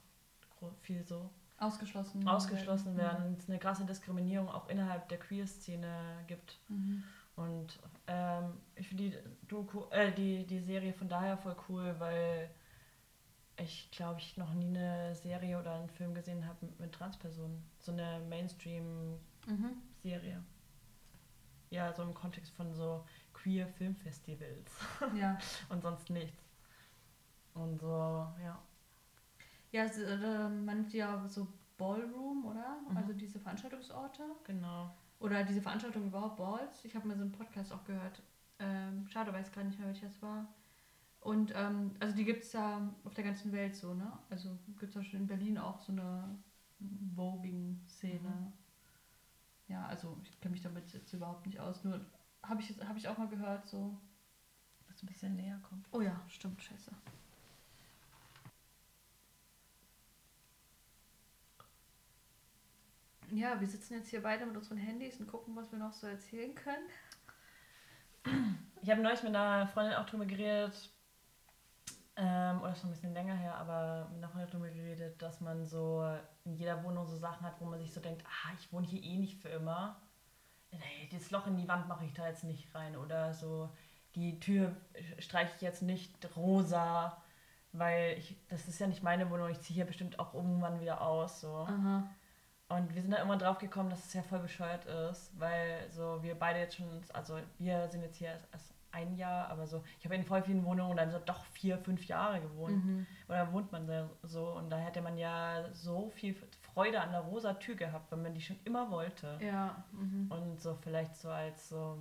viel so, Ausgeschlossen. ausgeschlossen Mhm. werden, es eine krasse Diskriminierung auch innerhalb der Queer-Szene gibt. Mhm. Und ähm, ich finde die Doku, äh, die, die Serie von daher voll cool, weil ich glaube ich noch nie eine Serie oder einen Film gesehen habe mit, mit Transpersonen. So eine Mainstream-Serie. Mhm. Ja, so im Kontext von so queer Filmfestivals Ja. und sonst nichts. Und so, ja. Ja, es, äh, man nennt ja so Ballroom, oder? Mhm. Also diese Veranstaltungsorte. Genau. Oder diese Veranstaltung überhaupt Balls. Ich habe mal so einen Podcast auch gehört. Ähm, schade, weiß gar nicht mehr, welcher es war. Und ähm, also die gibt es ja auf der ganzen Welt so, ne? Also gibt es zum Beispiel in Berlin auch so eine Voging-Szene. Mhm. Ja, also ich kenne mich damit jetzt überhaupt nicht aus. Nur habe ich, jetzt- hab ich auch mal gehört, so. Dass ein bisschen näher kommt. Oh ja, stimmt, scheiße. Ja, wir sitzen jetzt hier beide mit unseren Handys und gucken, was wir noch so erzählen können. Ich habe neulich mit einer Freundin auch drüber geredet, ähm, oder schon ein bisschen länger her, aber mit einer Freundin drüber geredet, dass man so in jeder Wohnung so Sachen hat, wo man sich so denkt, ah, ich wohne hier eh nicht für immer. Nee, das Loch in die Wand mache ich da jetzt nicht rein. Oder so, die Tür streiche ich jetzt nicht rosa, weil ich, das ist ja nicht meine Wohnung, ich ziehe hier bestimmt auch irgendwann wieder aus. So. Aha. Und wir sind da immer drauf gekommen, dass es ja voll bescheuert ist, weil so wir beide jetzt schon, also wir sind jetzt hier erst, ein Jahr, aber so, ich habe in voll vielen Wohnungen dann so doch vier, fünf Jahre gewohnt. Mhm. Oder wohnt man so und da hätte man ja so viel Freude an der rosa Tür gehabt, wenn man die schon immer wollte. Ja. Mhm. Und so vielleicht so als so,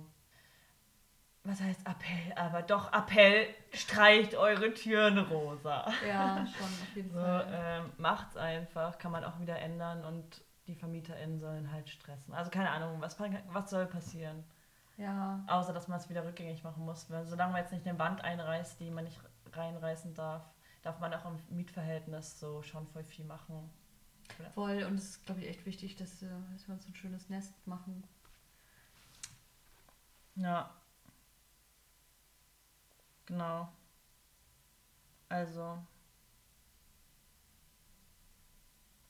was heißt Appell, aber doch Appell, streicht eure Türen rosa. Ja, schon, auf jeden So, Fall. ähm, macht's einfach, kann man auch wieder ändern und die VermieterInnen sollen halt stressen. Also keine Ahnung, was, was soll passieren? Ja. Außer, dass man es wieder rückgängig machen muss. Solange man jetzt nicht eine Wand einreißt, die man nicht reinreißen darf, darf man auch im Mietverhältnis so schon voll viel machen. Voll. Und es ist, glaube ich, echt wichtig, dass, äh, dass wir uns ein schönes Nest machen. Ja. Genau. Also.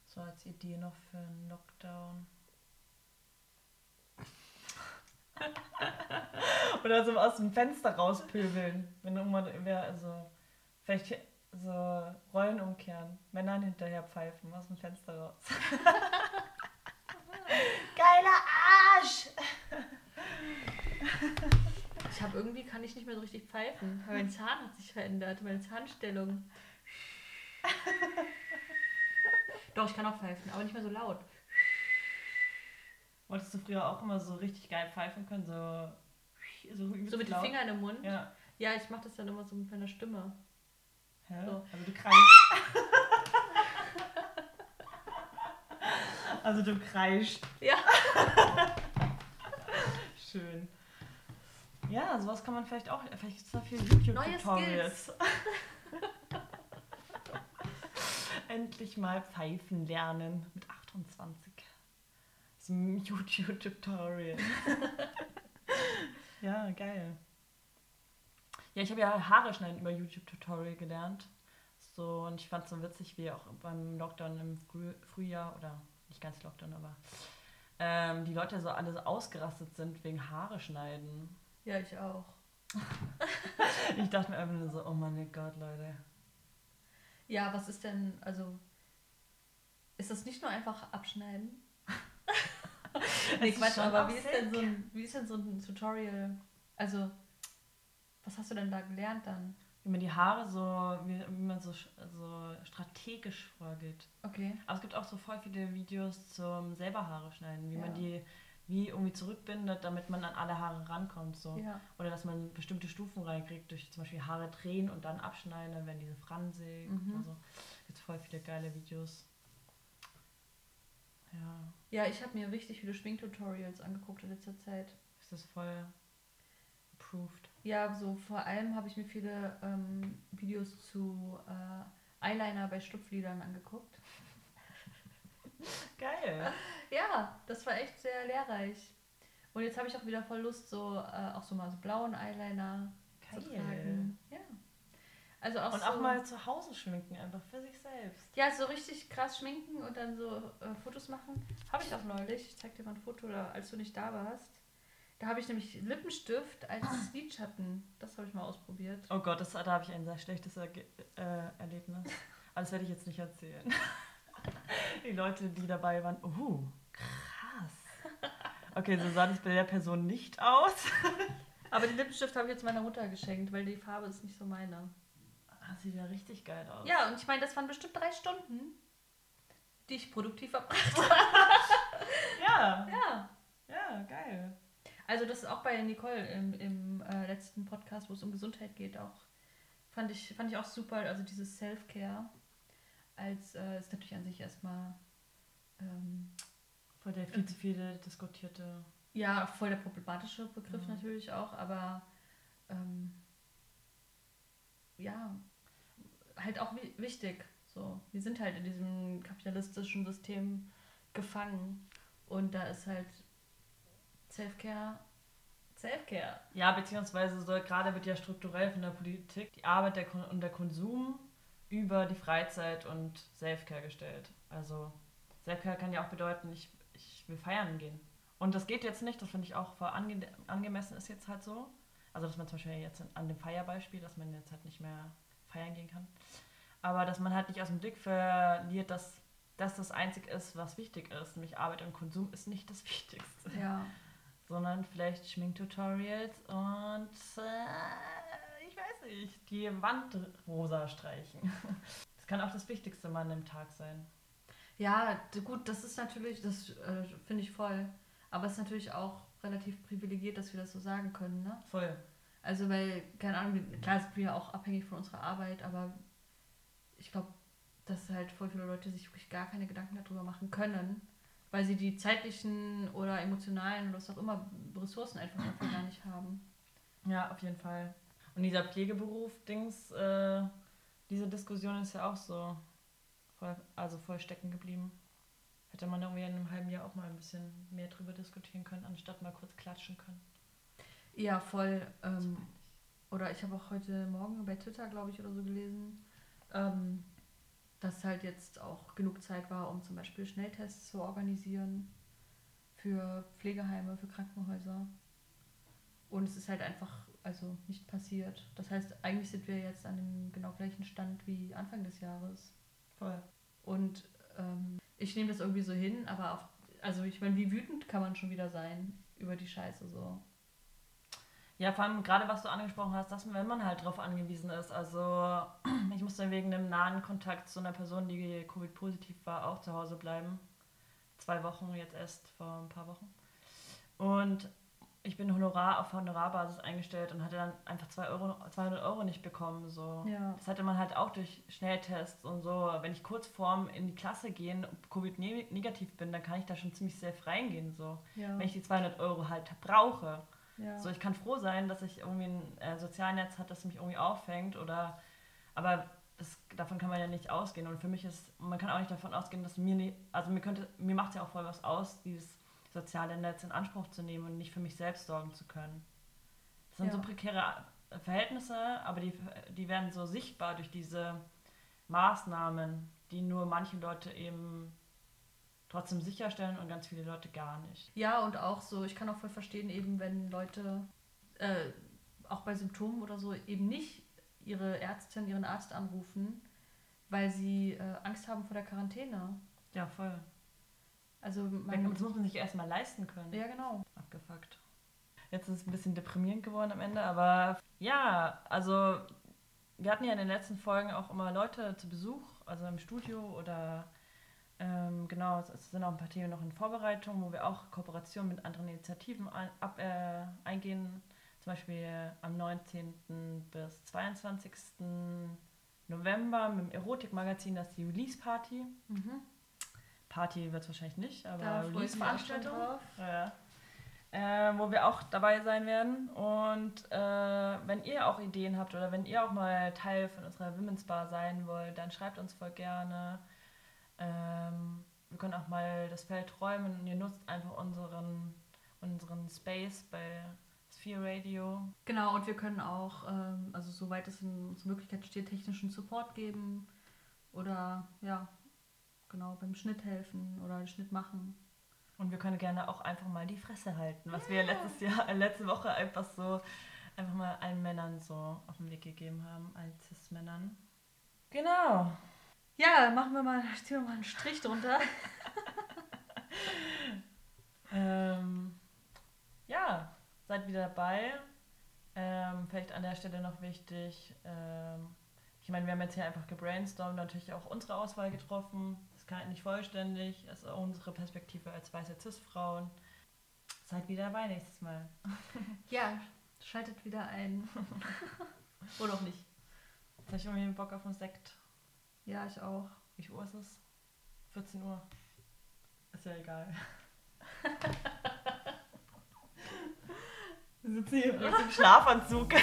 So als Idee noch für einen Lockdown. Oder so aus dem Fenster rauspöbeln. Wenn irgendwann also. Vielleicht so Rollen umkehren. Männern hinterher pfeifen aus dem Fenster raus. Geiler Arsch! Ich habe irgendwie, kann ich nicht mehr so richtig pfeifen. weil Mein Zahn hat sich verändert, meine Zahnstellung. Doch, ich kann auch pfeifen, aber nicht mehr so laut. Wolltest du früher auch immer so richtig geil pfeifen können? So, so, So mit den? Fingern im Mund. Ja. Ja, ich mache das dann immer so mit meiner Stimme. Hä? So. Also du kreischst. also du kreischst. Ja. Schön. Ja, sowas kann man vielleicht auch. Vielleicht gibt es da viele YouTube-Tutorials. Endlich mal pfeifen lernen mit 28. Das ist ein YouTube-Tutorial. ja, geil. Ja, ich habe ja Haare schneiden über YouTube-Tutorial gelernt. So, und ich fand es so witzig, wie auch beim Lockdown im Früh Frühjahr, oder nicht ganz Lockdown, aber ähm, die Leute so alle so ausgerastet sind wegen Haare schneiden. Ja, ich auch. Ich dachte mir einfach nur so, oh mein Gott, Leute. Ja, was ist denn, also, ist das nicht nur einfach abschneiden? nee, Quatsch, aber wie ist, denn so ein, wie ist denn so ein Tutorial? Also, was hast du denn da gelernt dann? Wie man die Haare so, wie, wie man so, so strategisch vorgeht. Okay. Aber es gibt auch so voll viele Videos zum selber Haare schneiden, wie Ja. man die wie irgendwie zurückbindet, damit man an alle Haare rankommt. So. Ja. Oder dass man bestimmte Stufen reinkriegt, durch zum Beispiel Haare drehen und dann abschneiden, dann werden diese fransig Mhm. oder so. Gibt voll viele geile Videos. Ja, Ja, ich habe mir richtig viele Schminktutorials angeguckt in letzter Zeit. ist das voll approved. Ja, so vor allem habe ich mir viele ähm, Videos zu äh, Eyeliner bei Schlupflidern angeguckt. Geil. Ja, das war echt sehr lehrreich. Und jetzt habe ich auch wieder voll Lust, so äh, auch so mal so blauen Eyeliner zu Geil. tragen. Ja. Also auch Und so, auch mal zu Hause schminken, einfach für sich selbst. Ja, so richtig krass schminken und dann so äh, Fotos machen. Habe ich auch neulich. Ich zeig dir mal ein Foto, als du nicht da warst. Da habe ich nämlich Lippenstift als Lidschatten. Das habe ich mal ausprobiert. Oh Gott, das, da habe ich ein sehr schlechtes Erge äh, Erlebnis. Aber das werde ich jetzt nicht erzählen. Die Leute, die dabei waren, oh, krass. Okay, so sah das bei der Person nicht aus. Aber den Lippenstift habe ich jetzt meiner Mutter geschenkt, weil die Farbe ist nicht so meine. Das sieht ja richtig geil aus. Ja, und ich meine, das waren bestimmt drei Stunden, die ich produktiv verbracht habe. Ja, Ja. ja, geil. Also das ist auch bei Nicole im, im äh, letzten Podcast, wo es um Gesundheit geht, auch fand ich, fand ich auch super. Also dieses Self-Care als äh, ist natürlich an sich erstmal ähm, Voll der viel zu viele diskutierte. ja voll der problematische Begriff Mhm. natürlich auch, aber ähm, ja halt auch wi wichtig. So, wir sind halt in diesem kapitalistischen System gefangen und da ist halt Self-Care Self-Care. Ja, beziehungsweise so, gerade wird ja strukturell von der Politik die Arbeit der Kon und der Konsum über die Freizeit und Selfcare gestellt. Also Selfcare kann ja auch bedeuten, ich, ich will feiern gehen. Und das geht jetzt nicht, das finde ich auch voll ange angemessen ist jetzt halt so. Also dass man zum Beispiel jetzt an dem Feierbeispiel, dass man jetzt halt nicht mehr feiern gehen kann. Aber dass man halt nicht aus dem Blick verliert, dass das das Einzige ist, was wichtig ist. Nämlich Arbeit und Konsum ist nicht das Wichtigste Ja. Sondern vielleicht Schminktutorials und äh, ich weiß nicht, die Wand rosa streichen. Das kann auch das Wichtigste mal an dem Tag sein. Ja, gut, das ist natürlich, das äh, finde ich voll. Aber es ist natürlich auch relativ privilegiert, dass wir das so sagen können, ne? Voll. Also, weil, keine Ahnung, klar sind wir auch abhängig von unserer Arbeit, aber ich glaube, dass halt voll viele Leute sich wirklich gar keine Gedanken darüber machen können, weil sie die zeitlichen oder emotionalen oder was auch immer Ressourcen einfach dafür gar nicht haben. Ja, auf jeden Fall. Und dieser Pflegeberuf-Dings, äh, diese Diskussion ist ja auch so voll, also voll stecken geblieben. Hätte man irgendwie in einem halben Jahr auch mal ein bisschen mehr drüber diskutieren können, anstatt mal kurz klatschen können. Ja, voll. Ähm, oder ich habe auch heute Morgen bei Twitter, glaube ich, oder so gelesen, ähm, dass halt jetzt auch genug Zeit war, um zum Beispiel Schnelltests zu organisieren für Pflegeheime, für Krankenhäuser. Und es ist halt einfach also nicht passiert. Das heißt, eigentlich sind wir jetzt an dem genau gleichen Stand wie Anfang des Jahres. Voll. Und ähm, ich nehme das irgendwie so hin, aber auf, also ich meine, wie wütend kann man schon wieder sein über die Scheiße so. Ja, vor allem gerade was du angesprochen hast, dass man, wenn man halt drauf angewiesen ist. Also ich musste wegen einem nahen Kontakt zu einer Person, die Covid-positiv war, auch zu Hause bleiben. Zwei Wochen jetzt erst vor ein paar Wochen. Und ich bin Honorar auf Honorarbasis eingestellt und hatte dann einfach 2 Euro, 200 Euro nicht bekommen. So. Ja. Das hatte man halt auch durch Schnelltests und so. Wenn ich kurz vorm in die Klasse gehen, Covid-negativ bin, dann kann ich da schon ziemlich safe reingehen. So. Ja. Wenn ich die 200 Euro halt brauche. Ja. So, ich kann froh sein, dass ich irgendwie ein äh, Sozialnetz hat, das mich irgendwie auffängt oder aber das, davon kann man ja nicht ausgehen und für mich ist man kann auch nicht davon ausgehen, dass mir nie, also mir könnte mir macht es ja auch voll was aus, dieses soziale Netz in Anspruch zu nehmen und nicht für mich selbst sorgen zu können. Das sind Ja. so prekäre Verhältnisse, aber die, die werden so sichtbar durch diese Maßnahmen, die nur manche Leute eben trotzdem sicherstellen und ganz viele Leute gar nicht. Ja, und auch so, ich kann auch voll verstehen, eben wenn Leute äh, auch bei Symptomen oder so eben nicht ihre Ärztin, ihren Arzt anrufen, weil sie äh, Angst haben vor der Quarantäne. Ja, voll. Also man, Das muss man sich erstmal leisten können. ja genau. Abgefuckt. Jetzt ist es ein bisschen deprimierend geworden am Ende, aber ja, also wir hatten ja in den letzten Folgen auch immer Leute zu Besuch, also im Studio oder ähm, genau, es- sind auch ein paar Themen noch in Vorbereitung, wo wir auch Kooperationen mit anderen Initiativen ein, ab, äh, eingehen. Zum Beispiel am 19. bis 22. November mit dem Erotikmagazin, das ist die Release-Party. Mhm. Party wird es wahrscheinlich nicht, aber Release-Veranstaltung. Ja. Äh, wo wir auch dabei sein werden. Und äh, wenn ihr auch Ideen habt oder wenn ihr auch mal Teil von unserer Women's Bar sein wollt, dann schreibt uns voll gerne. Ähm, wir können auch mal das Feld räumen und ihr nutzt einfach unseren, unseren Space bei Sphere Radio. Genau, und wir können auch, ähm, also soweit es in unserer Möglichkeit steht, technischen Support geben oder ja, genau, beim Schnitt helfen oder den Schnitt machen. Und wir können gerne auch einfach mal die Fresse halten, was wir letztes Jahr, äh, letzte Woche einfach so, einfach mal allen Männern so auf den Weg gegeben haben, allen Cis-Männern. Genau. Ja, machen wir mal, ziehen wir mal einen Strich drunter. Ähm, ja, seid wieder dabei. Ähm, vielleicht an der Stelle noch wichtig, ähm, ich meine, wir haben jetzt hier einfach gebrainstormt, natürlich auch unsere Auswahl getroffen. Das ist halt nicht vollständig, das ist auch unsere Perspektive als weiße Cis-Frauen. Seid wieder dabei nächstes Mal. Ja, schaltet wieder ein. Oder auch nicht. Jetzt habe ich irgendwie Bock auf einen Sekt. Ja, ich auch. Wie viel Uhr ist es? 14 Uhr. Ist ja egal. Wir sitzen hier im Schlafanzug.